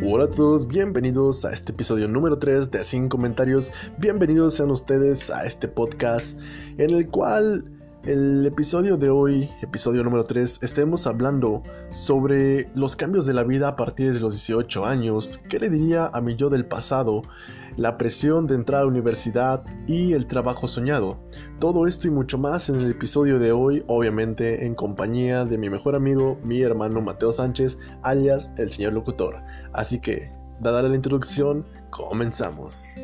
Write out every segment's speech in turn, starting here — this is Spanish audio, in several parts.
Hola a todos, bienvenidos a este episodio número 3 de Sin Comentarios. Bienvenidos sean ustedes a este podcast en el cual el episodio de hoy, episodio número 3, estemos hablando sobre los cambios de la vida a partir de los 18 años, qué le diría a mi yo del pasado, la presión de entrar a la universidad y el trabajo soñado. Todo esto y mucho más en el episodio de hoy, obviamente en compañía de mi mejor amigo, mi hermano Mateo Sánchez, alias el señor locutor. Así que, dada la introducción, comenzamos.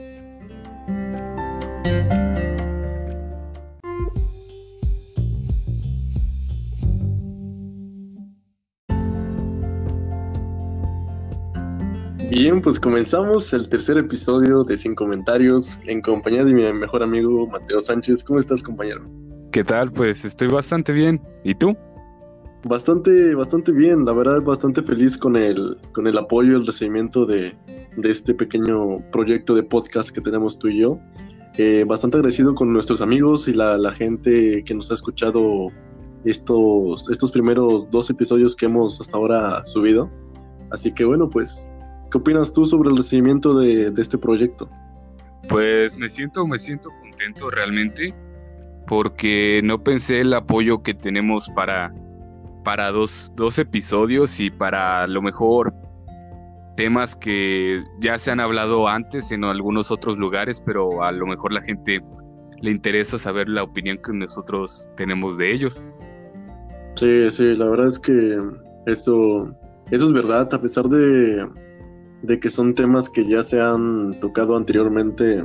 Bien, pues comenzamos el tercer episodio de Sin Comentarios en compañía de mi mejor amigo Mateo Sánchez. ¿Cómo estás, compañero? ¿Qué tal? Pues estoy bastante bien. ¿Y tú? Bastante, bastante bien. La verdad, bastante feliz con el, con el apoyo y el recibimiento de, este pequeño proyecto de podcast que tenemos tú y yo. Eh, bastante agradecido con nuestros amigos y la, la, gente que nos ha escuchado estos, estos primeros dos episodios que hemos hasta ahora subido. Así que bueno, pues ¿Qué opinas tú sobre el recibimiento de, este proyecto? Pues me siento, me siento contento realmente porque no pensé el apoyo que tenemos para, para dos, dos episodios y para lo mejor temas que ya se han hablado antes en algunos otros lugares, pero a lo mejor la gente le interesa saber la opinión que nosotros tenemos de ellos. Sí, sí, la verdad es que eso, eso es verdad, a pesar de, de que son temas que ya se han tocado anteriormente,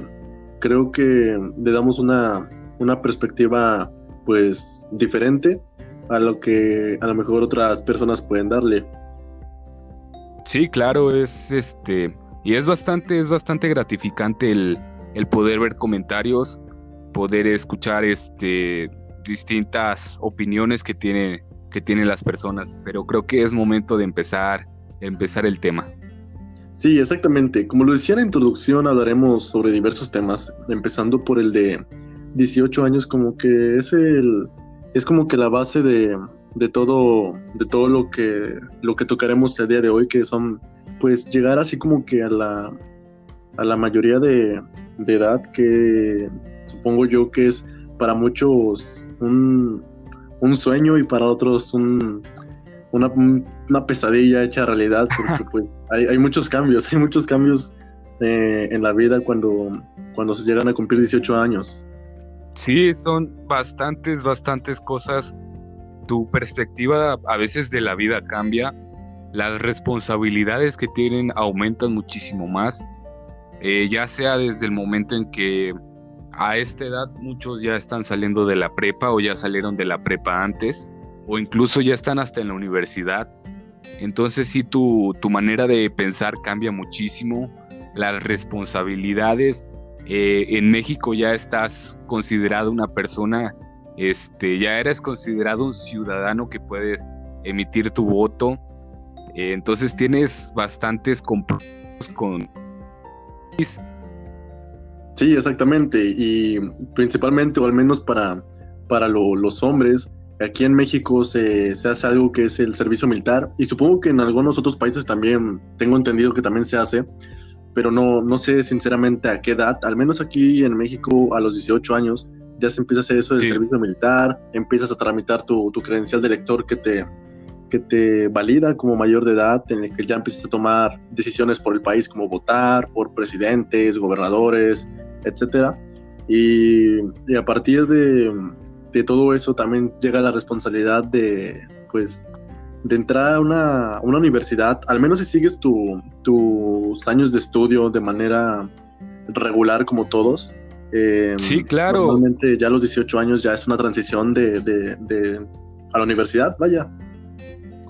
creo que le damos una, una perspectiva pues diferente a lo que a lo mejor otras personas pueden darle. Sí, claro, es este y es bastante es bastante gratificante el, el poder ver comentarios, poder escuchar este distintas opiniones que tiene que tienen las personas, pero creo que es momento de empezar empezar el tema. Sí, exactamente. Como lo decía en la introducción, hablaremos sobre diversos temas, empezando por el de 18 años, como que es el es como que la base de, de todo de todo lo que lo que tocaremos el día de hoy, que son pues llegar así como que a la a la mayoría de, de edad que supongo yo que es para muchos un, un sueño y para otros un, una, una pesadilla hecha realidad, porque pues hay, hay, muchos cambios, hay muchos cambios eh, en la vida cuando, cuando se llegan a cumplir 18 años. Sí, son bastantes, bastantes cosas. Tu perspectiva a veces de la vida cambia, las responsabilidades que tienen aumentan muchísimo más, eh, ya sea desde el momento en que a esta edad muchos ya están saliendo de la prepa o ya salieron de la prepa antes o incluso ya están hasta en la universidad. Entonces sí, tu, manera de pensar cambia muchísimo, las responsabilidades. Eh, en México ya estás considerado una persona, este, ya eres considerado un ciudadano que puedes emitir tu voto. Eh, entonces tienes bastantes compromisos con... Sí, exactamente. Y principalmente, o al menos para, para los hombres, Aquí en México se, hace algo que es el servicio militar y supongo que en algunos otros países también, tengo entendido que también se hace, pero no, no sé sinceramente a qué edad, al menos aquí en México a los 18 años ya se empieza a hacer eso del servicio militar, empiezas a tramitar tu, credencial de lector que te, que te valida como mayor de edad, en el que ya empiezas a tomar decisiones por el país como votar, por presidentes, gobernadores, etcétera. y a partir de, de todo eso también llega la responsabilidad de, pues, de entrar a una, universidad, al menos si sigues tus años de estudio de manera regular como todos. Eh, sí, claro. Normalmente ya a los 18 años ya es una transición de, de, a la universidad, vaya.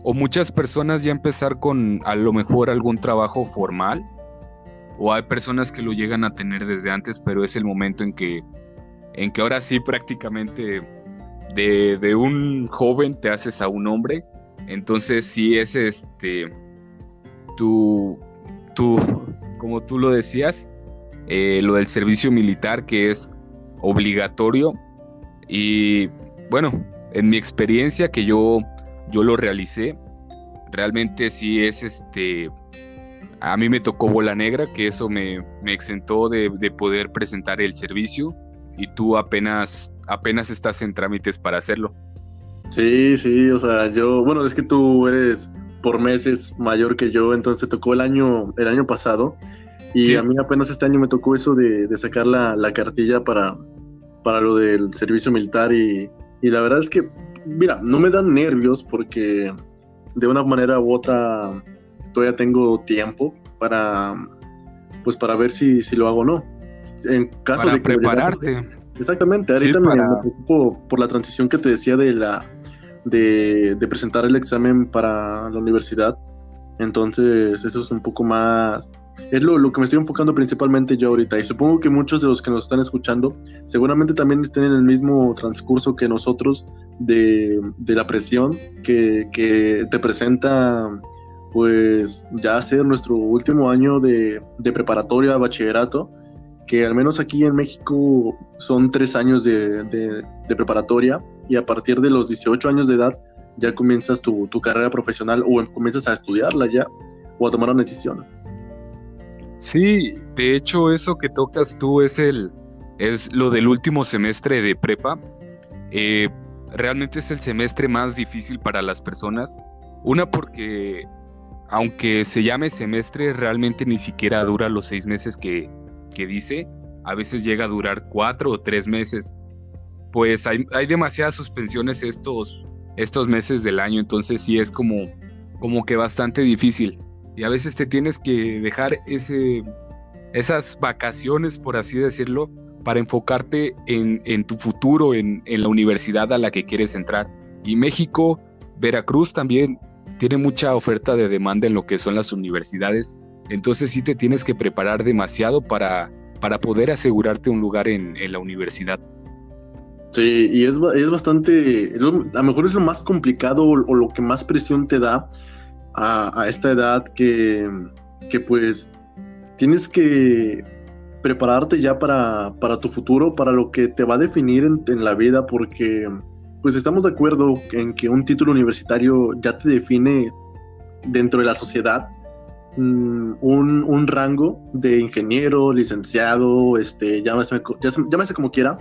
O muchas personas ya empezar con a lo mejor algún trabajo formal, o hay personas que lo llegan a tener desde antes, pero es el momento en que en que ahora sí prácticamente de, un joven te haces a un hombre. Entonces sí es este, tú, como tú lo decías, eh, lo del servicio militar que es obligatorio. Y bueno, en mi experiencia que yo, yo lo realicé, realmente sí es este, A mí me tocó bola negra, que eso me, exentó de, poder presentar el servicio y tú apenas, apenas estás en trámites para hacerlo. Sí, sí, o sea, yo, bueno, es que tú eres por meses mayor que yo, entonces tocó el año, el año pasado y a mí apenas este año me tocó eso de, sacar la, cartilla para, para lo del servicio militar y, y la verdad es que, mira, no me dan nervios porque de una manera u otra todavía tengo tiempo para pues para ver si, si lo hago o no. En caso de que prepararte. exactamente, ahorita me, preocupo por la transición que te decía de la de, presentar el examen para la universidad. Entonces, eso es un poco más es lo, lo, que me estoy enfocando principalmente yo ahorita. Y supongo que muchos de los que nos están escuchando seguramente también estén en el mismo transcurso que nosotros de, de la presión que, que, te presenta pues ya ser nuestro último año de, de, preparatoria, bachillerato, que al menos aquí en México son tres años de, de, preparatoria y a partir de los 18 años de edad ya comienzas tu, tu carrera profesional o comienzas a estudiarla ya o a tomar una decisión. Sí, de hecho eso que tocas tú es el es lo del último semestre de prepa. Eh, realmente es el semestre más difícil para las personas. Una porque aunque se llame semestre, realmente ni siquiera dura los seis meses que, que dice. A veces llega a durar cuatro o tres meses. Pues hay, hay demasiadas suspensiones estos, estos meses del año, entonces sí es como, como que bastante difícil y a veces te tienes que dejar ese, esas vacaciones, por así decirlo, para enfocarte en, tu futuro, en, la universidad a la que quieres entrar. Y México, Veracruz también tiene mucha oferta de demanda en lo que son las universidades, entonces sí te tienes que preparar demasiado para, para poder asegurarte un lugar en, la universidad. Sí, y es, es bastante, a lo mejor es lo más complicado o lo que más presión te da, a, esta edad que, pues tienes que prepararte ya para, tu futuro, para lo que te va a definir en, la vida, porque pues estamos de acuerdo en que un título universitario ya te define dentro de la sociedad mm, un, rango de ingeniero, licenciado, este, llámese, llámese como quiera,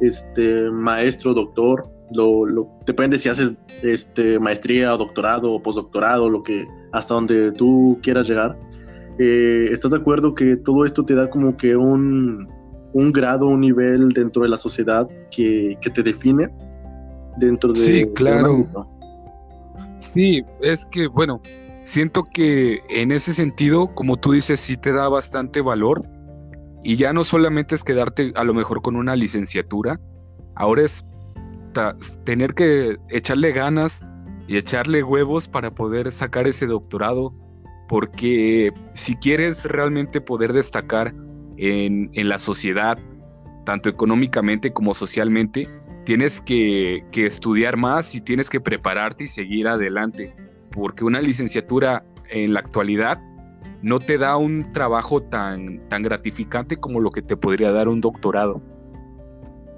este, maestro, doctor, lo, depende si haces este, maestría, doctorado o postdoctorado, lo que, hasta donde tú quieras llegar. Eh, ¿Estás de acuerdo que todo esto te da como que un, un grado, un nivel dentro de la sociedad que, que te define? Dentro de... Sí, claro. sí, es que, bueno, siento que en ese sentido, como tú dices, sí te da bastante valor. Y ya no solamente es quedarte a lo mejor con una licenciatura, ahora es tener que echarle ganas y echarle huevos para poder sacar ese doctorado, porque si quieres realmente poder destacar en, la sociedad, tanto económicamente como socialmente, tienes que, estudiar más y tienes que prepararte y seguir adelante, porque una licenciatura en la actualidad no te da un trabajo tan, tan gratificante como lo que te podría dar un doctorado.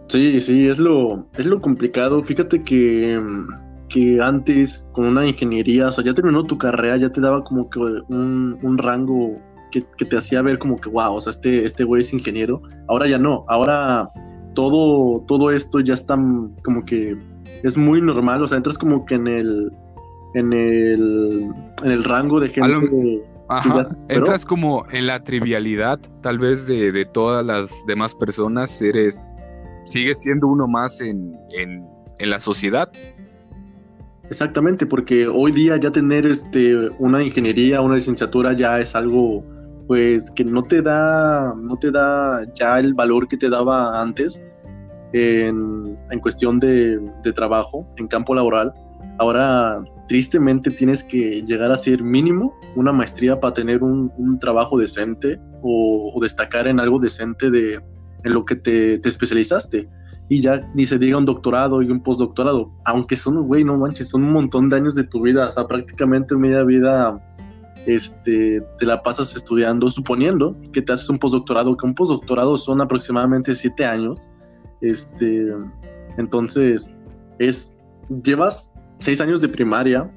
Sí, sí, es lo, es lo complicado. Fíjate que, que antes con una ingeniería, o sea, ya terminó tu carrera, ya te daba como que un, un rango que, te hacía ver como que, wow, o sea, este, este güey es ingeniero. Ahora ya no, ahora todo, todo esto ya está como que es muy normal, o sea, entras como que en el, en el, en el rango de gente. Ajá, entras como en la trivialidad, tal vez, de, de todas las demás personas, eres sigue siendo uno más en, la sociedad. Exactamente, porque hoy día ya tener este una ingeniería, una licenciatura ya es algo pues que no te da no te da ya el valor que te daba antes en, cuestión de, trabajo, en campo laboral. Ahora tristemente tienes que llegar a ser mínimo una maestría para tener un, trabajo decente o, destacar en algo decente de, en lo que te, especializaste. Y ya ni se diga un doctorado y un postdoctorado, aunque son, güey, no manches, son un montón de años de tu vida, o sea, prácticamente media vida este, te la pasas estudiando, suponiendo que te haces un postdoctorado, que un postdoctorado son aproximadamente siete años. Este, entonces, es, llevas seis años de primaria,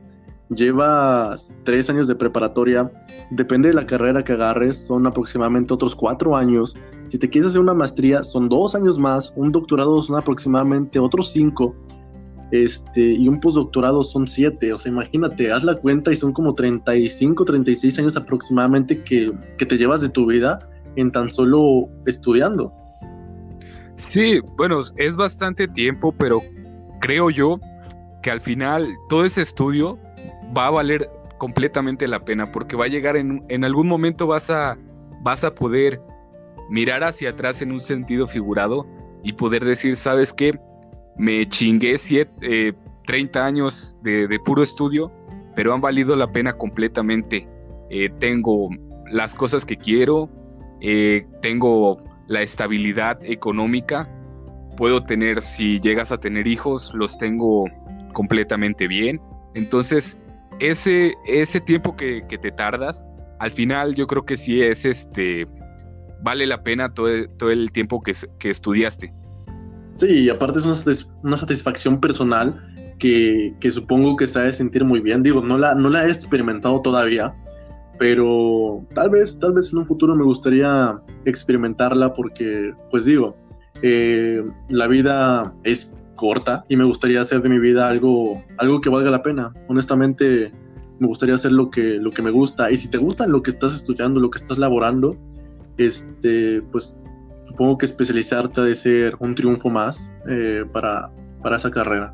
llevas tres años de preparatoria, depende de la carrera que agarres, son aproximadamente otros cuatro años. Si te quieres hacer una maestría, son dos años más, un doctorado son aproximadamente otros cinco, este, y un postdoctorado son siete. O sea, imagínate, haz la cuenta y son como 35, 36 años aproximadamente que, que te llevas de tu vida en tan solo estudiando. Sí, bueno, es bastante tiempo, pero creo yo que al final todo ese estudio va a valer completamente la pena porque va a llegar en, en algún momento vas a, vas a poder mirar hacia atrás en un sentido figurado y poder decir, ¿sabes qué? Me chingué 30 eh, años de, puro estudio, pero han valido la pena completamente. Eh, tengo las cosas que quiero, eh, tengo la estabilidad económica, puedo tener, si llegas a tener hijos, los tengo completamente bien. Entonces, ese, ese tiempo que, te tardas, al final yo creo que sí es este, vale la pena todo, todo el tiempo que, que estudiaste. Sí, y aparte es una, satisfacción personal que, supongo que se sentir muy bien. Digo, no la, no la he experimentado todavía, pero tal vez, tal vez en un futuro me gustaría experimentarla porque, pues digo, eh, la vida es corta y me gustaría hacer de mi vida algo, algo que valga la pena. Honestamente, me gustaría hacer lo que, lo que me gusta. Y si te gusta lo que estás estudiando, lo que estás laborando, este, pues supongo que especializarte ha de ser un triunfo más eh, para, para esa carrera.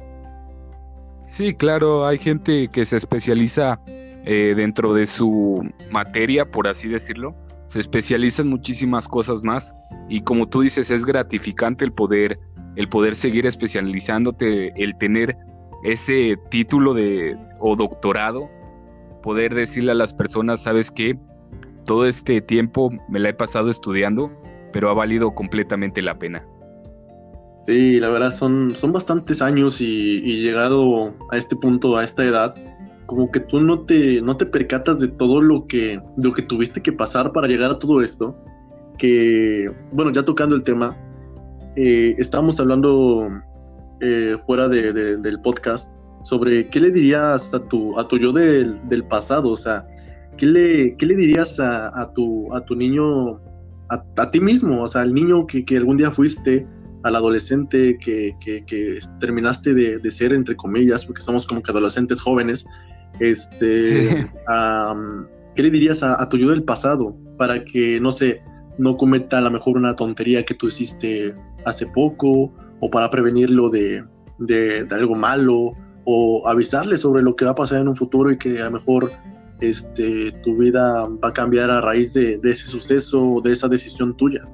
Sí, claro, hay gente que se especializa eh, dentro de su materia, por así decirlo. Se especializa en muchísimas cosas más y como tú dices, es gratificante el poder el poder seguir especializándote, el tener ese título de o doctorado, poder decirle a las personas, sabes qué, todo este tiempo me la he pasado estudiando, pero ha valido completamente la pena. Sí, la verdad son, son bastantes años y, llegado a este punto, a esta edad, como que tú no te, no te percatas de todo lo que, lo que tuviste que pasar para llegar a todo esto, que, bueno, ya tocando el tema, eh, estábamos hablando eh, fuera del podcast sobre qué le dirías a tu, a tu yo del, pasado, o sea, ¿qué le, qué le dirías a, tu, a tu niño, a, ti mismo, o sea, al niño que, algún día fuiste, al adolescente que, terminaste de, ser, entre comillas, porque somos como que adolescentes jóvenes, este, ¿qué le dirías a, a tu yo del pasado para que, no sé, no cometa a lo mejor una tontería que tú hiciste hace poco o para prevenirlo de, algo malo o avisarle sobre lo que va a pasar en un futuro y que a lo mejor este, tu vida va a cambiar a raíz de, ese suceso o de esa decisión tuya?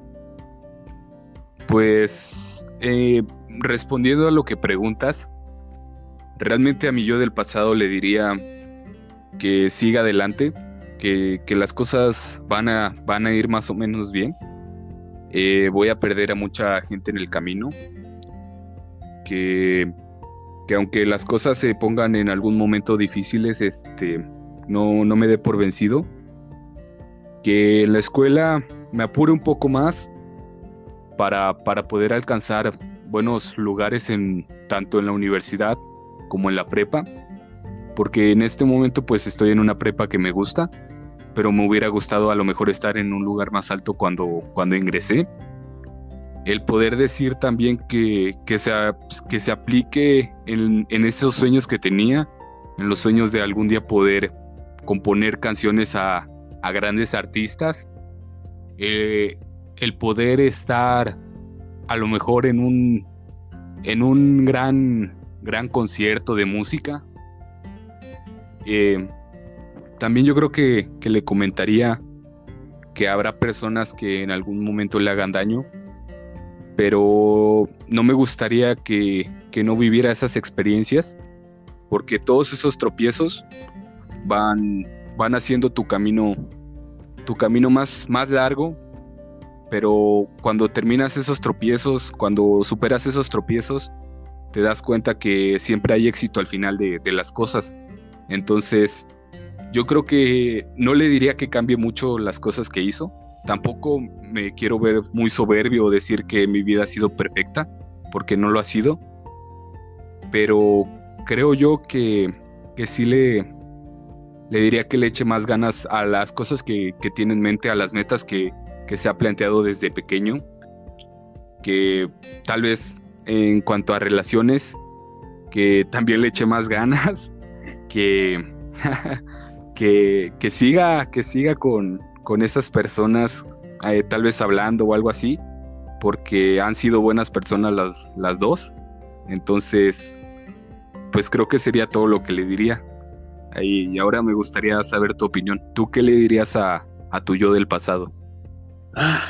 Pues eh, respondiendo a lo que preguntas, realmente a mi yo del pasado le diría que siga adelante, que, las cosas van a, van a ir más o menos bien eh, voy a perder a mucha gente en el camino. Que, que, aunque las cosas se pongan en algún momento difíciles, este, no, no me dé por vencido. Que la escuela me apure un poco más para, para poder alcanzar buenos lugares en tanto en la universidad como en la prepa. Porque en este momento pues estoy en una prepa que me gusta pero me hubiera gustado a lo mejor estar en un lugar más alto cuando, cuando ingresé. El poder decir también que, que, se, que se aplique en, esos sueños que tenía, en los sueños de algún día poder componer canciones a, grandes artistas, eh, el poder estar a lo mejor en un, en un gran, gran concierto de música. Eh, también yo creo que, le comentaría que habrá personas que en algún momento le hagan daño, pero no me gustaría que, no viviera esas experiencias, porque todos esos tropiezos van, van haciendo tu camino, tu camino más, más largo, pero cuando terminas esos tropiezos, cuando superas esos tropiezos, te das cuenta que siempre hay éxito al final de, de las cosas. Entonces, yo creo que no le diría que cambie mucho las cosas que hizo. Tampoco me quiero ver muy soberbio o decir que mi vida ha sido perfecta, porque no lo ha sido. Pero creo yo que, que sí le, le diría que le eche más ganas a las cosas que, tiene en mente, a las metas que, que se ha planteado desde pequeño, que tal vez en cuanto a relaciones, que también le eche más ganas, que, que, que, siga, que siga con, con esas personas, eh, tal vez hablando o algo así, porque han sido buenas personas las, las dos. Entonces, pues creo que sería todo lo que le diría. Y ahora me gustaría saber tu opinión. ¿Tú qué le dirías a, a tu yo del pasado? Ah,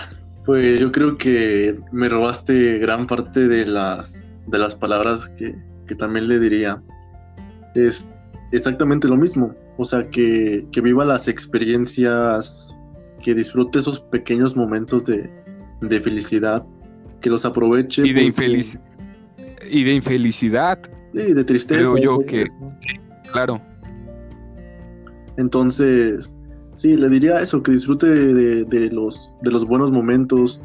pues yo creo que me robaste gran parte de las, de las palabras que, que también le diría. Es exactamente lo mismo. O sea, que, que viva las experiencias, que disfrute esos pequeños momentos de, de felicidad, que los aproveche. Y de, infelic y de infelicidad. Y de tristeza. Creo yo que. Claro. Entonces, sí, le diría eso, que disfrute de, los, de los buenos momentos,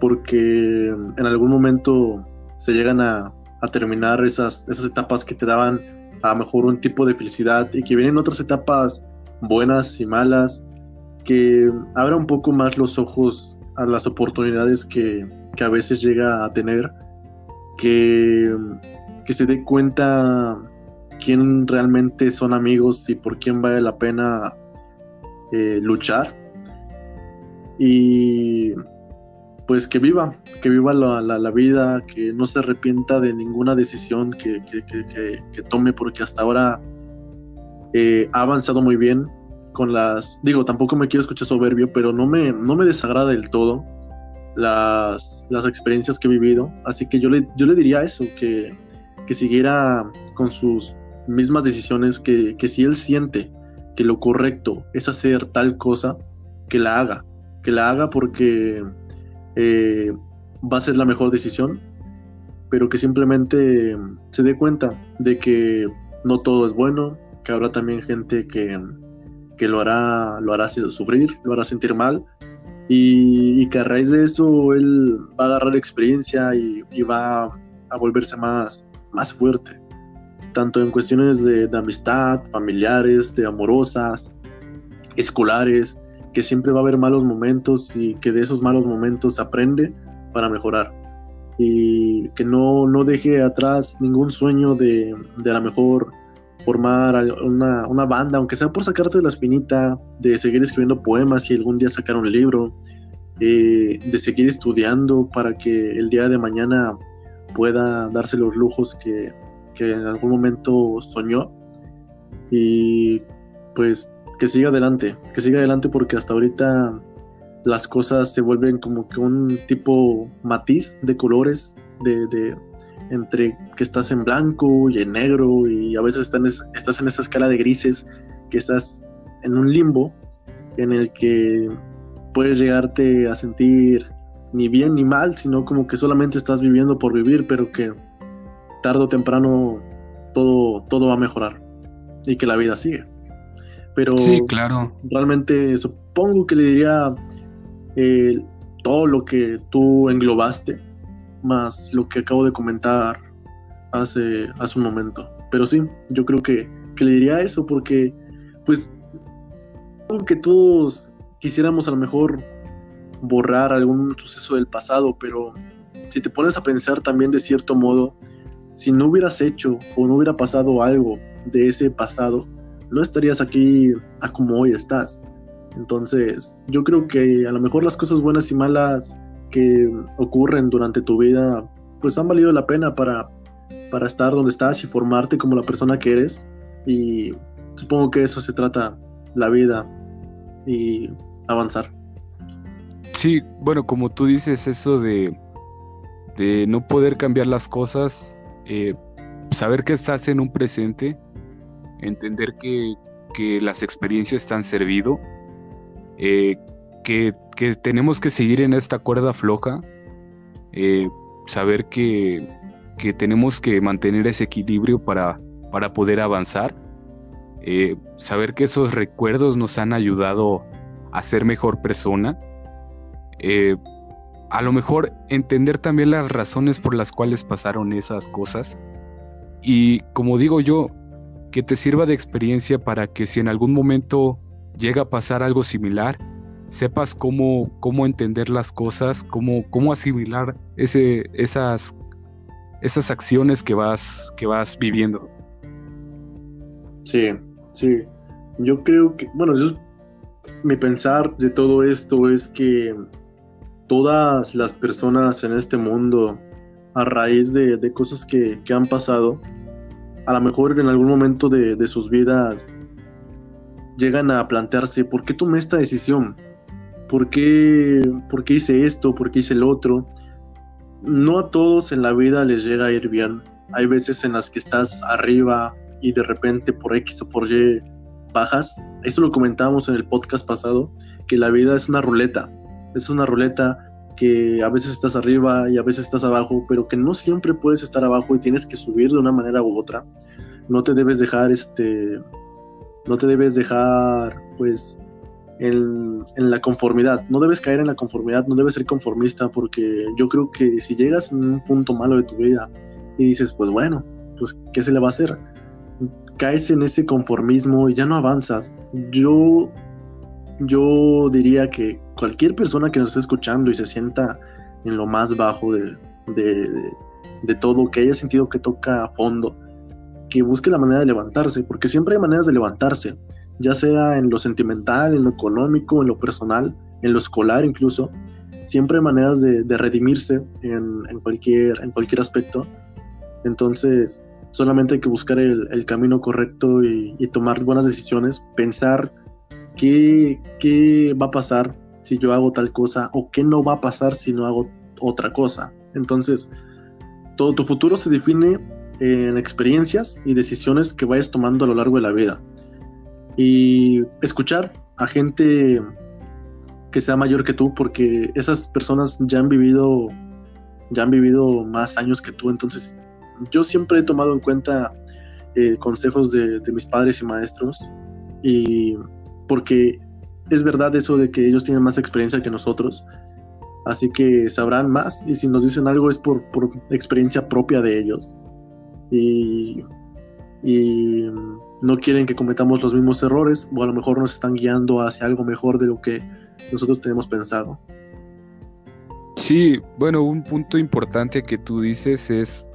porque en algún momento se llegan a, a terminar esas, esas etapas que te daban a mejor un tipo de felicidad y que vienen otras etapas buenas y malas, que abra un poco más los ojos a las oportunidades que, que a veces llega a tener, que, que se dé cuenta quién realmente son amigos y por quién vale la pena eh, luchar. Y pues que viva, que viva la, vida, que no se arrepienta de ninguna decisión que, tome, porque hasta ahora eh, ha avanzado muy bien con las, digo, tampoco me quiero escuchar soberbio, pero no me, no me desagrada del todo las, las experiencias que he vivido, así que yo le, yo le diría eso, que, que siguiera con sus mismas decisiones, que, que si él siente que lo correcto es hacer tal cosa, que la haga, que la haga porque eh, va a ser la mejor decisión, pero que simplemente se dé cuenta de que no todo es bueno, que habrá también gente que, que lo, hará, lo hará sufrir, lo hará sentir mal, y, que a raíz de eso él va a agarrar experiencia y, va a volverse más, más fuerte, tanto en cuestiones de, de amistad, familiares, de amorosas, escolares, que siempre va a haber malos momentos y que de esos malos momentos aprende para mejorar. Y que no, no deje atrás ningún sueño de, de a lo mejor formar una, una, banda, aunque sea por sacarte de la espinita, de seguir escribiendo poemas y algún día sacar un libro, eh, de seguir estudiando para que el día de mañana pueda darse los lujos que, que en algún momento soñó. Y pues que siga adelante, que siga adelante porque hasta ahorita las cosas se vuelven como que un tipo matiz de colores, de, entre que estás en blanco y en negro y a veces estás en esa escala de grises, que estás en un limbo en el que puedes llegarte a sentir ni bien ni mal, sino como que solamente estás viviendo por vivir, pero que tarde o temprano todo, todo va a mejorar y que la vida sigue. Pero sí, claro. realmente supongo que le diría eh, todo lo que tú englobaste, más lo que acabo de comentar hace, hace un momento. Pero sí, yo creo que, que le diría eso porque, pues, que todos quisiéramos a lo mejor borrar algún suceso del pasado, pero si te pones a pensar también de cierto modo, si no hubieras hecho o no hubiera pasado algo de ese pasado, no estarías aquí a como hoy estás. Entonces, yo creo que a lo mejor las cosas buenas y malas que ocurren durante tu vida, pues han valido la pena para, para estar donde estás y formarte como la persona que eres. Y supongo que eso se trata la vida y avanzar. Sí, bueno, como tú dices, eso de, de no poder cambiar las cosas, eh, saber que estás en un presente entender que, las experiencias están servido, eh, que, tenemos que seguir en esta cuerda floja, eh, saber que, tenemos que mantener ese equilibrio para, para poder avanzar, eh, saber que esos recuerdos nos han ayudado a ser mejor persona, a lo mejor entender también las razones por las cuales pasaron esas cosas. Y como digo yo, que te sirva de experiencia para que si en algún momento llega a pasar algo similar, sepas cómo, cómo entender las cosas, cómo, cómo asimilar ese, esas, esas acciones que vas, que vas viviendo. Sí, sí. Yo creo que, bueno, mi pensar de todo esto es que todas las personas en este mundo, a raíz de, cosas que, han pasado, a lo mejor en algún momento de, de sus vidas llegan a plantearse, ¿por qué tomé esta decisión? ¿por qué, ¿por qué hice esto? ¿Por qué hice el otro? No a todos en la vida les llega a ir bien. Hay veces en las que estás arriba y de repente por X o por Y bajas. Esto lo comentábamos en el podcast pasado, que la vida es una ruleta. Es una ruleta que a veces estás arriba y a veces estás abajo, pero que no siempre puedes estar abajo y tienes que subir de una manera u otra. No te debes dejar este no te debes dejar pues en, la conformidad. No debes caer en la conformidad, no debes ser conformista, porque yo creo que si llegas en un punto malo de tu vida y dices, pues bueno, pues ¿qué se le va a hacer? Caes en ese conformismo y ya no avanzas. Yo, yo diría que cualquier persona que nos esté escuchando y se sienta en lo más bajo de, de, de todo, que haya sentido que toca a fondo, que busque la manera de levantarse, porque siempre hay maneras de levantarse ya sea en lo sentimental, en lo económico, en lo personal, en lo escolar incluso. Siempre hay maneras de, redimirse en, cualquier, en cualquier aspecto. Entonces, solamente hay que buscar el, camino correcto y, tomar buenas decisiones, pensar qué, qué va a pasar si yo hago tal cosa o qué no va a pasar si no hago otra cosa. Entonces, todo tu futuro se define en experiencias y decisiones que vayas tomando a lo largo de la vida y escuchar a gente que sea mayor que tú, porque esas personas ya han vivido, ya han vivido más años que tú, entonces yo siempre he tomado en cuenta eh, consejos de, mis padres y maestros, y porque es verdad eso de que ellos tienen más experiencia que nosotros, así que sabrán más, y si nos dicen algo es por, por experiencia propia de ellos. Y, y no quieren que cometamos los mismos errores o a lo mejor nos están guiando hacia algo mejor de lo que nosotros tenemos pensado. Sí, bueno, un punto importante que tú dices es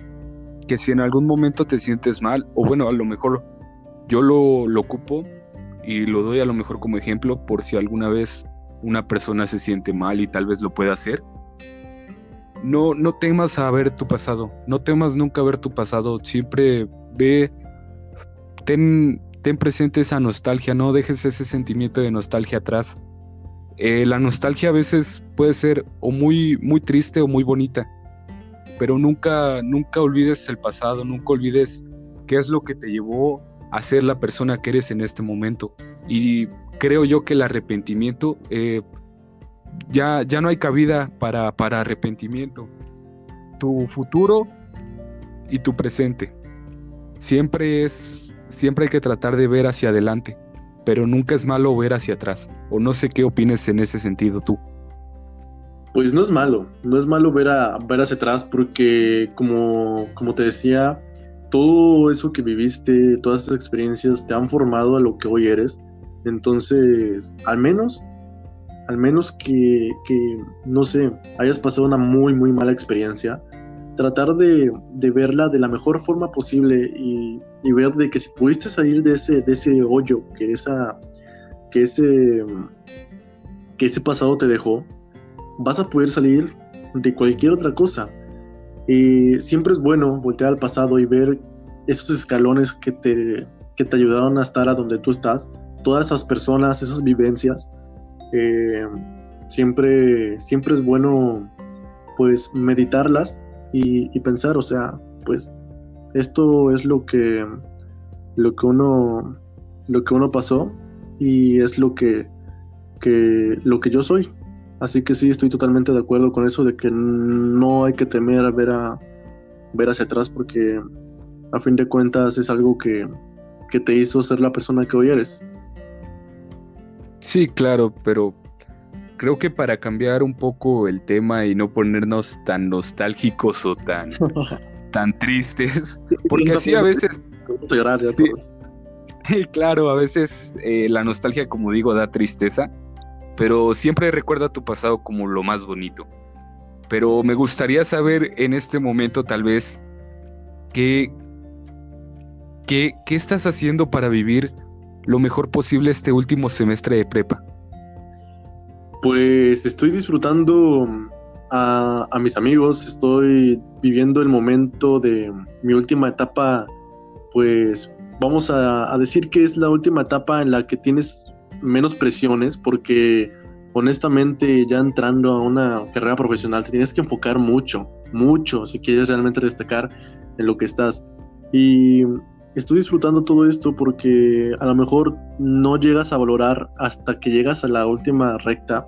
que si en algún momento te sientes mal, o bueno, a lo mejor yo lo, lo ocupo y lo doy a lo mejor como ejemplo por si alguna vez una persona se siente mal y tal vez lo pueda hacer. No, no temas a ver tu pasado, no temas nunca ver tu pasado, siempre ve ten, presente esa nostalgia, no dejes ese sentimiento de nostalgia atrás. Eh, la nostalgia a veces puede ser o muy, muy triste o muy bonita, pero nunca, nunca olvides el pasado, nunca olvides qué es lo que te llevó a ser la persona que eres en este momento. Y creo yo que el arrepentimiento, eh, ya, ya no hay cabida para, para arrepentimiento. Tu futuro y tu presente siempre es siempre hay que tratar de ver hacia adelante, pero nunca es malo ver hacia atrás. O no sé qué opines en ese sentido tú. Pues no es malo, no es malo ver, a, ver hacia atrás porque como, como te decía, todo eso que viviste, todas esas experiencias te han formado a lo que hoy eres. Entonces, al menos, al menos que, que no sé, hayas pasado una muy, muy mala experiencia, tratar de, verla de la mejor forma posible y, ver de que si pudiste salir de ese, de ese hoyo que, esa, que, ese, que ese pasado te dejó, vas a poder salir de cualquier otra cosa. Y siempre es bueno voltear al pasado y ver esos escalones que te, que te ayudaron a estar a donde tú estás, todas esas personas, esas vivencias. Eh, siempre, siempre es bueno pues meditarlas y, pensar, o sea, pues esto es lo que lo que uno lo que uno pasó y es lo que, que lo que yo soy. Así que sí estoy totalmente de acuerdo con eso de que no hay que temer a ver a ver hacia atrás porque a fin de cuentas es algo que, que te hizo ser la persona que hoy eres. Sí, claro, pero creo que para cambiar un poco el tema y no ponernos tan nostálgicos o tan, tan tristes, porque así a veces... claro, a veces eh, la nostalgia, como digo, da tristeza, pero siempre recuerda tu pasado como lo más bonito. Pero me gustaría saber en este momento tal vez qué, qué, qué estás haciendo para vivir lo mejor posible este último semestre de prepa. Pues estoy disfrutando a, mis amigos, estoy viviendo el momento de mi última etapa, pues vamos a, decir que es la última etapa en la que tienes menos presiones porque honestamente ya entrando a una carrera profesional te tienes que enfocar mucho, mucho si quieres realmente destacar en lo que estás. Y estoy disfrutando todo esto porque a lo mejor no llegas a valorar hasta que llegas a la última recta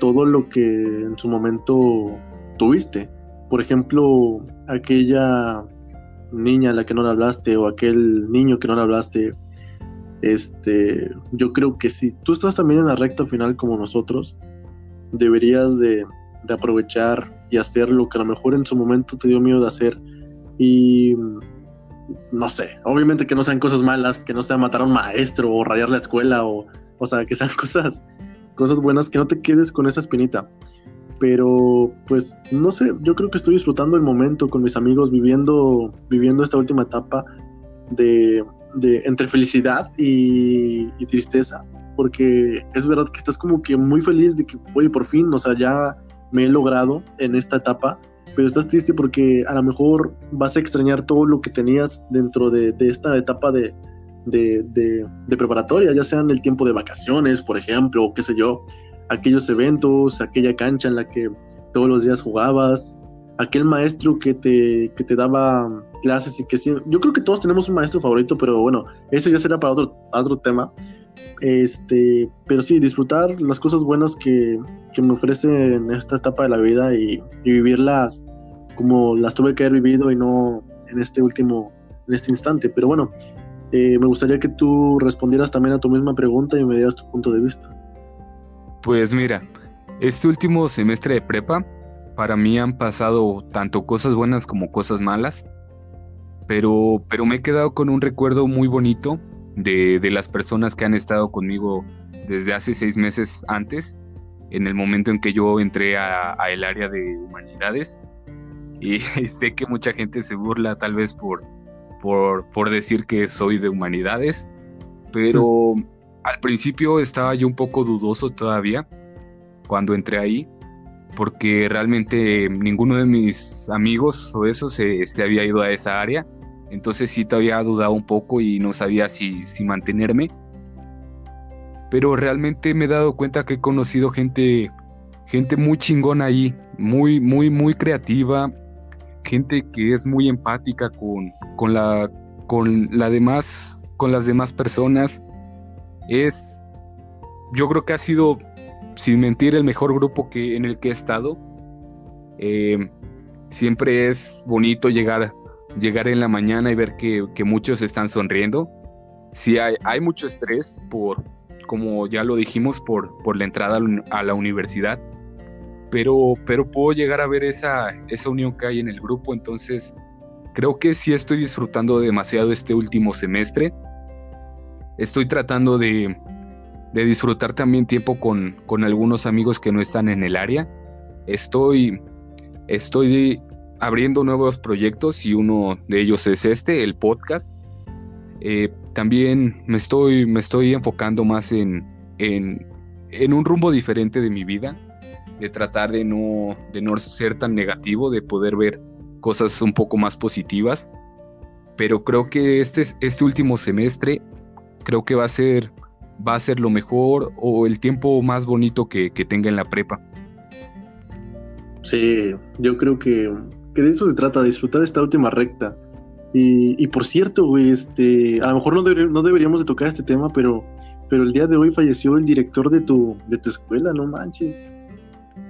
todo lo que en su momento tuviste. Por ejemplo, aquella niña a la que no le hablaste o aquel niño que no le hablaste. Este, yo creo que si tú estás también en la recta final como nosotros, deberías de, de aprovechar y hacer lo que a lo mejor en su momento te dio miedo de hacer. Y no sé, obviamente que no sean cosas malas, que no sea matar a un maestro o rayar la escuela o, o sea, que sean cosas, cosas buenas, que no te quedes con esa espinita. Pero, pues, no sé, yo creo que estoy disfrutando el momento con mis amigos, viviendo, viviendo esta última etapa de, de entre felicidad y, tristeza, porque es verdad que estás como que muy feliz de que, oye, por fin, o sea, ya me he logrado en esta etapa pero estás triste porque a lo mejor vas a extrañar todo lo que tenías dentro de, esta etapa de, de, de, preparatoria, ya sea en el tiempo de vacaciones, por ejemplo, qué sé yo, aquellos eventos, aquella cancha en la que todos los días jugabas, aquel maestro que te, que te daba clases y que sí, yo creo que todos tenemos un maestro favorito, pero bueno, ese ya será para otro, otro tema. Este, pero sí, disfrutar las cosas buenas que, que me ofrecen esta etapa de la vida y, vivirlas como las tuve que haber vivido y no en este último, en este instante. Pero bueno, eh, me gustaría que tú respondieras también a tu misma pregunta y me dieras tu punto de vista. Pues mira, este último semestre de prepa, para mí han pasado tanto cosas buenas como cosas malas, pero, pero me he quedado con un recuerdo muy bonito de, las personas que han estado conmigo desde hace seis meses antes, en el momento en que yo entré a, el área de humanidades. Y, sé que mucha gente se burla tal vez por, por, por decir que soy de humanidades, pero al principio estaba yo un poco dudoso todavía cuando entré ahí, porque realmente ninguno de mis amigos o eso se, se había ido a esa área entonces sí todavía dudado un poco y no sabía si, si mantenerme. Pero realmente me he dado cuenta que he conocido gente, gente muy chingona ahí, muy, muy, muy creativa, gente que es muy empática con, con, la, con, la demás, con las demás personas. Es, yo creo que ha sido, sin mentir, el mejor grupo que, en el que he estado. Eh, siempre es bonito llegar llegar en la mañana y ver que, muchos están sonriendo. Sí hay, hay mucho estrés por, como ya lo dijimos, por, por la entrada a la universidad, pero, pero puedo llegar a ver esa, esa unión que hay en el grupo, entonces creo que sí estoy disfrutando demasiado este último semestre. Estoy tratando de, de disfrutar también tiempo con, con, algunos amigos que no están en el área. Estoy, estoy abriendo nuevos proyectos y uno de ellos es este, el podcast. Eh, también me estoy, me estoy enfocando más en, en, en, un rumbo diferente de mi vida, de tratar de no, de no ser tan negativo, de poder ver cosas un poco más positivas. Pero creo que este, este último semestre creo que va a ser, va a ser lo mejor o el tiempo más bonito que, que tenga en la prepa. Sí, yo creo que que de eso se trata, disfrutar esta última recta. Y, por cierto, güey, este, a lo mejor no, no deberíamos de tocar este tema, pero, pero el día de hoy falleció el director de tu, de tu escuela, no manches.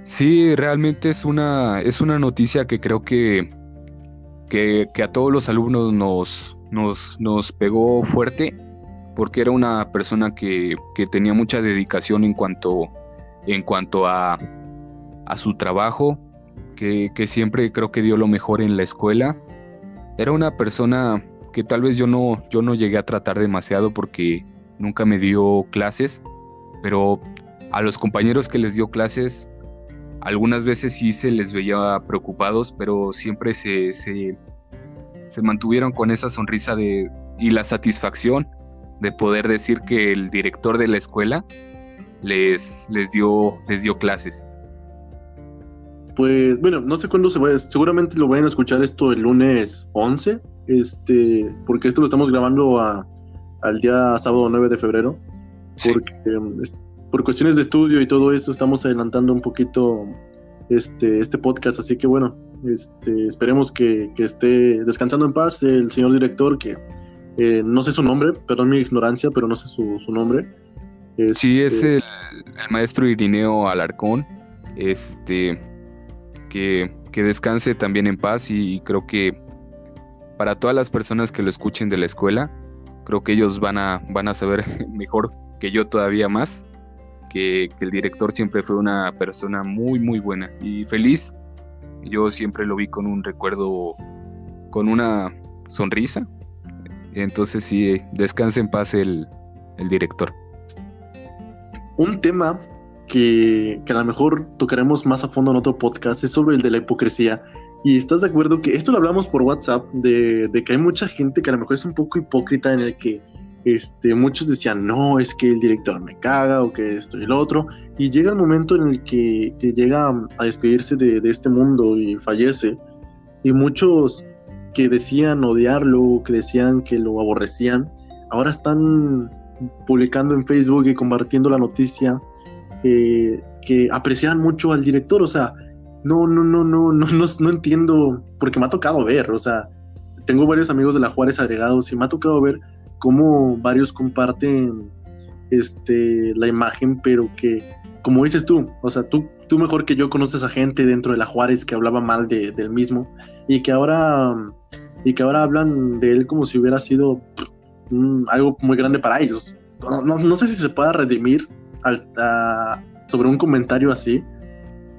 Sí, realmente es una, es una noticia que creo que, que, a todos los alumnos nos, nos, nos pegó fuerte, porque era una persona que, que tenía mucha dedicación en cuanto, en cuanto a, a su trabajo, que, siempre creo que dio lo mejor en la escuela. Era una persona que tal vez yo no, yo no llegué a tratar demasiado porque nunca me dio clases, pero a los compañeros que les dio clases, algunas veces sí se les veía preocupados, pero siempre se, se, se mantuvieron con esa sonrisa de, y la satisfacción de poder decir que el director de la escuela les, les, dio, les dio clases. Pues bueno, no sé cuándo se vaya, seguramente lo vayan a escuchar esto el lunes 11, este, porque esto lo estamos grabando al día sábado 9 de febrero, porque em, por cuestiones de estudio y todo esto estamos adelantando un poquito este, este podcast, así que bueno, este, esperemos que, esté descansando en paz el señor director, que eh, no sé su nombre, perdón mi ignorancia, pero no sé su, nombre. sí, es este el, el, maestro Irineo Alarcón, este, que, que descanse también en paz y creo que para todas las personas que lo escuchen de la escuela, creo que ellos van a, van a saber mejor que yo todavía más, que, el director siempre fue una persona muy, muy buena y feliz. Yo siempre lo vi con un recuerdo, con una sonrisa. Entonces sí, descanse en paz el, el director. Un tema que, que, a lo mejor tocaremos más a fondo en otro podcast es sobre el de la hipocresía y estás de acuerdo que esto lo hablamos por WhatsApp, de, que hay mucha gente que a lo mejor es un poco hipócrita en el que este, muchos decían, no, es que el director me caga o que esto y lo otro. Y llega el momento en el que, llega a despedirse de, este mundo y fallece. Y muchos que decían odiarlo, que decían que lo aborrecían, ahora están publicando en Facebook y compartiendo la noticia eh, que apreciaban mucho al director. O sea, no, no, no, no, no, no, no entiendo, porque me ha tocado ver, o sea, tengo varios amigos de la Juárez agregados y me ha tocado ver cómo varios comparten este, la imagen, pero que, como dices tú, o sea, tú, tú mejor que yo conoces a gente dentro de la Juárez que hablaba mal de, del mismo y que ahora, y que ahora hablan de él como si hubiera sido mm, algo muy grande para ellos. No, no, sé si se pueda redimir sobre un comentario así,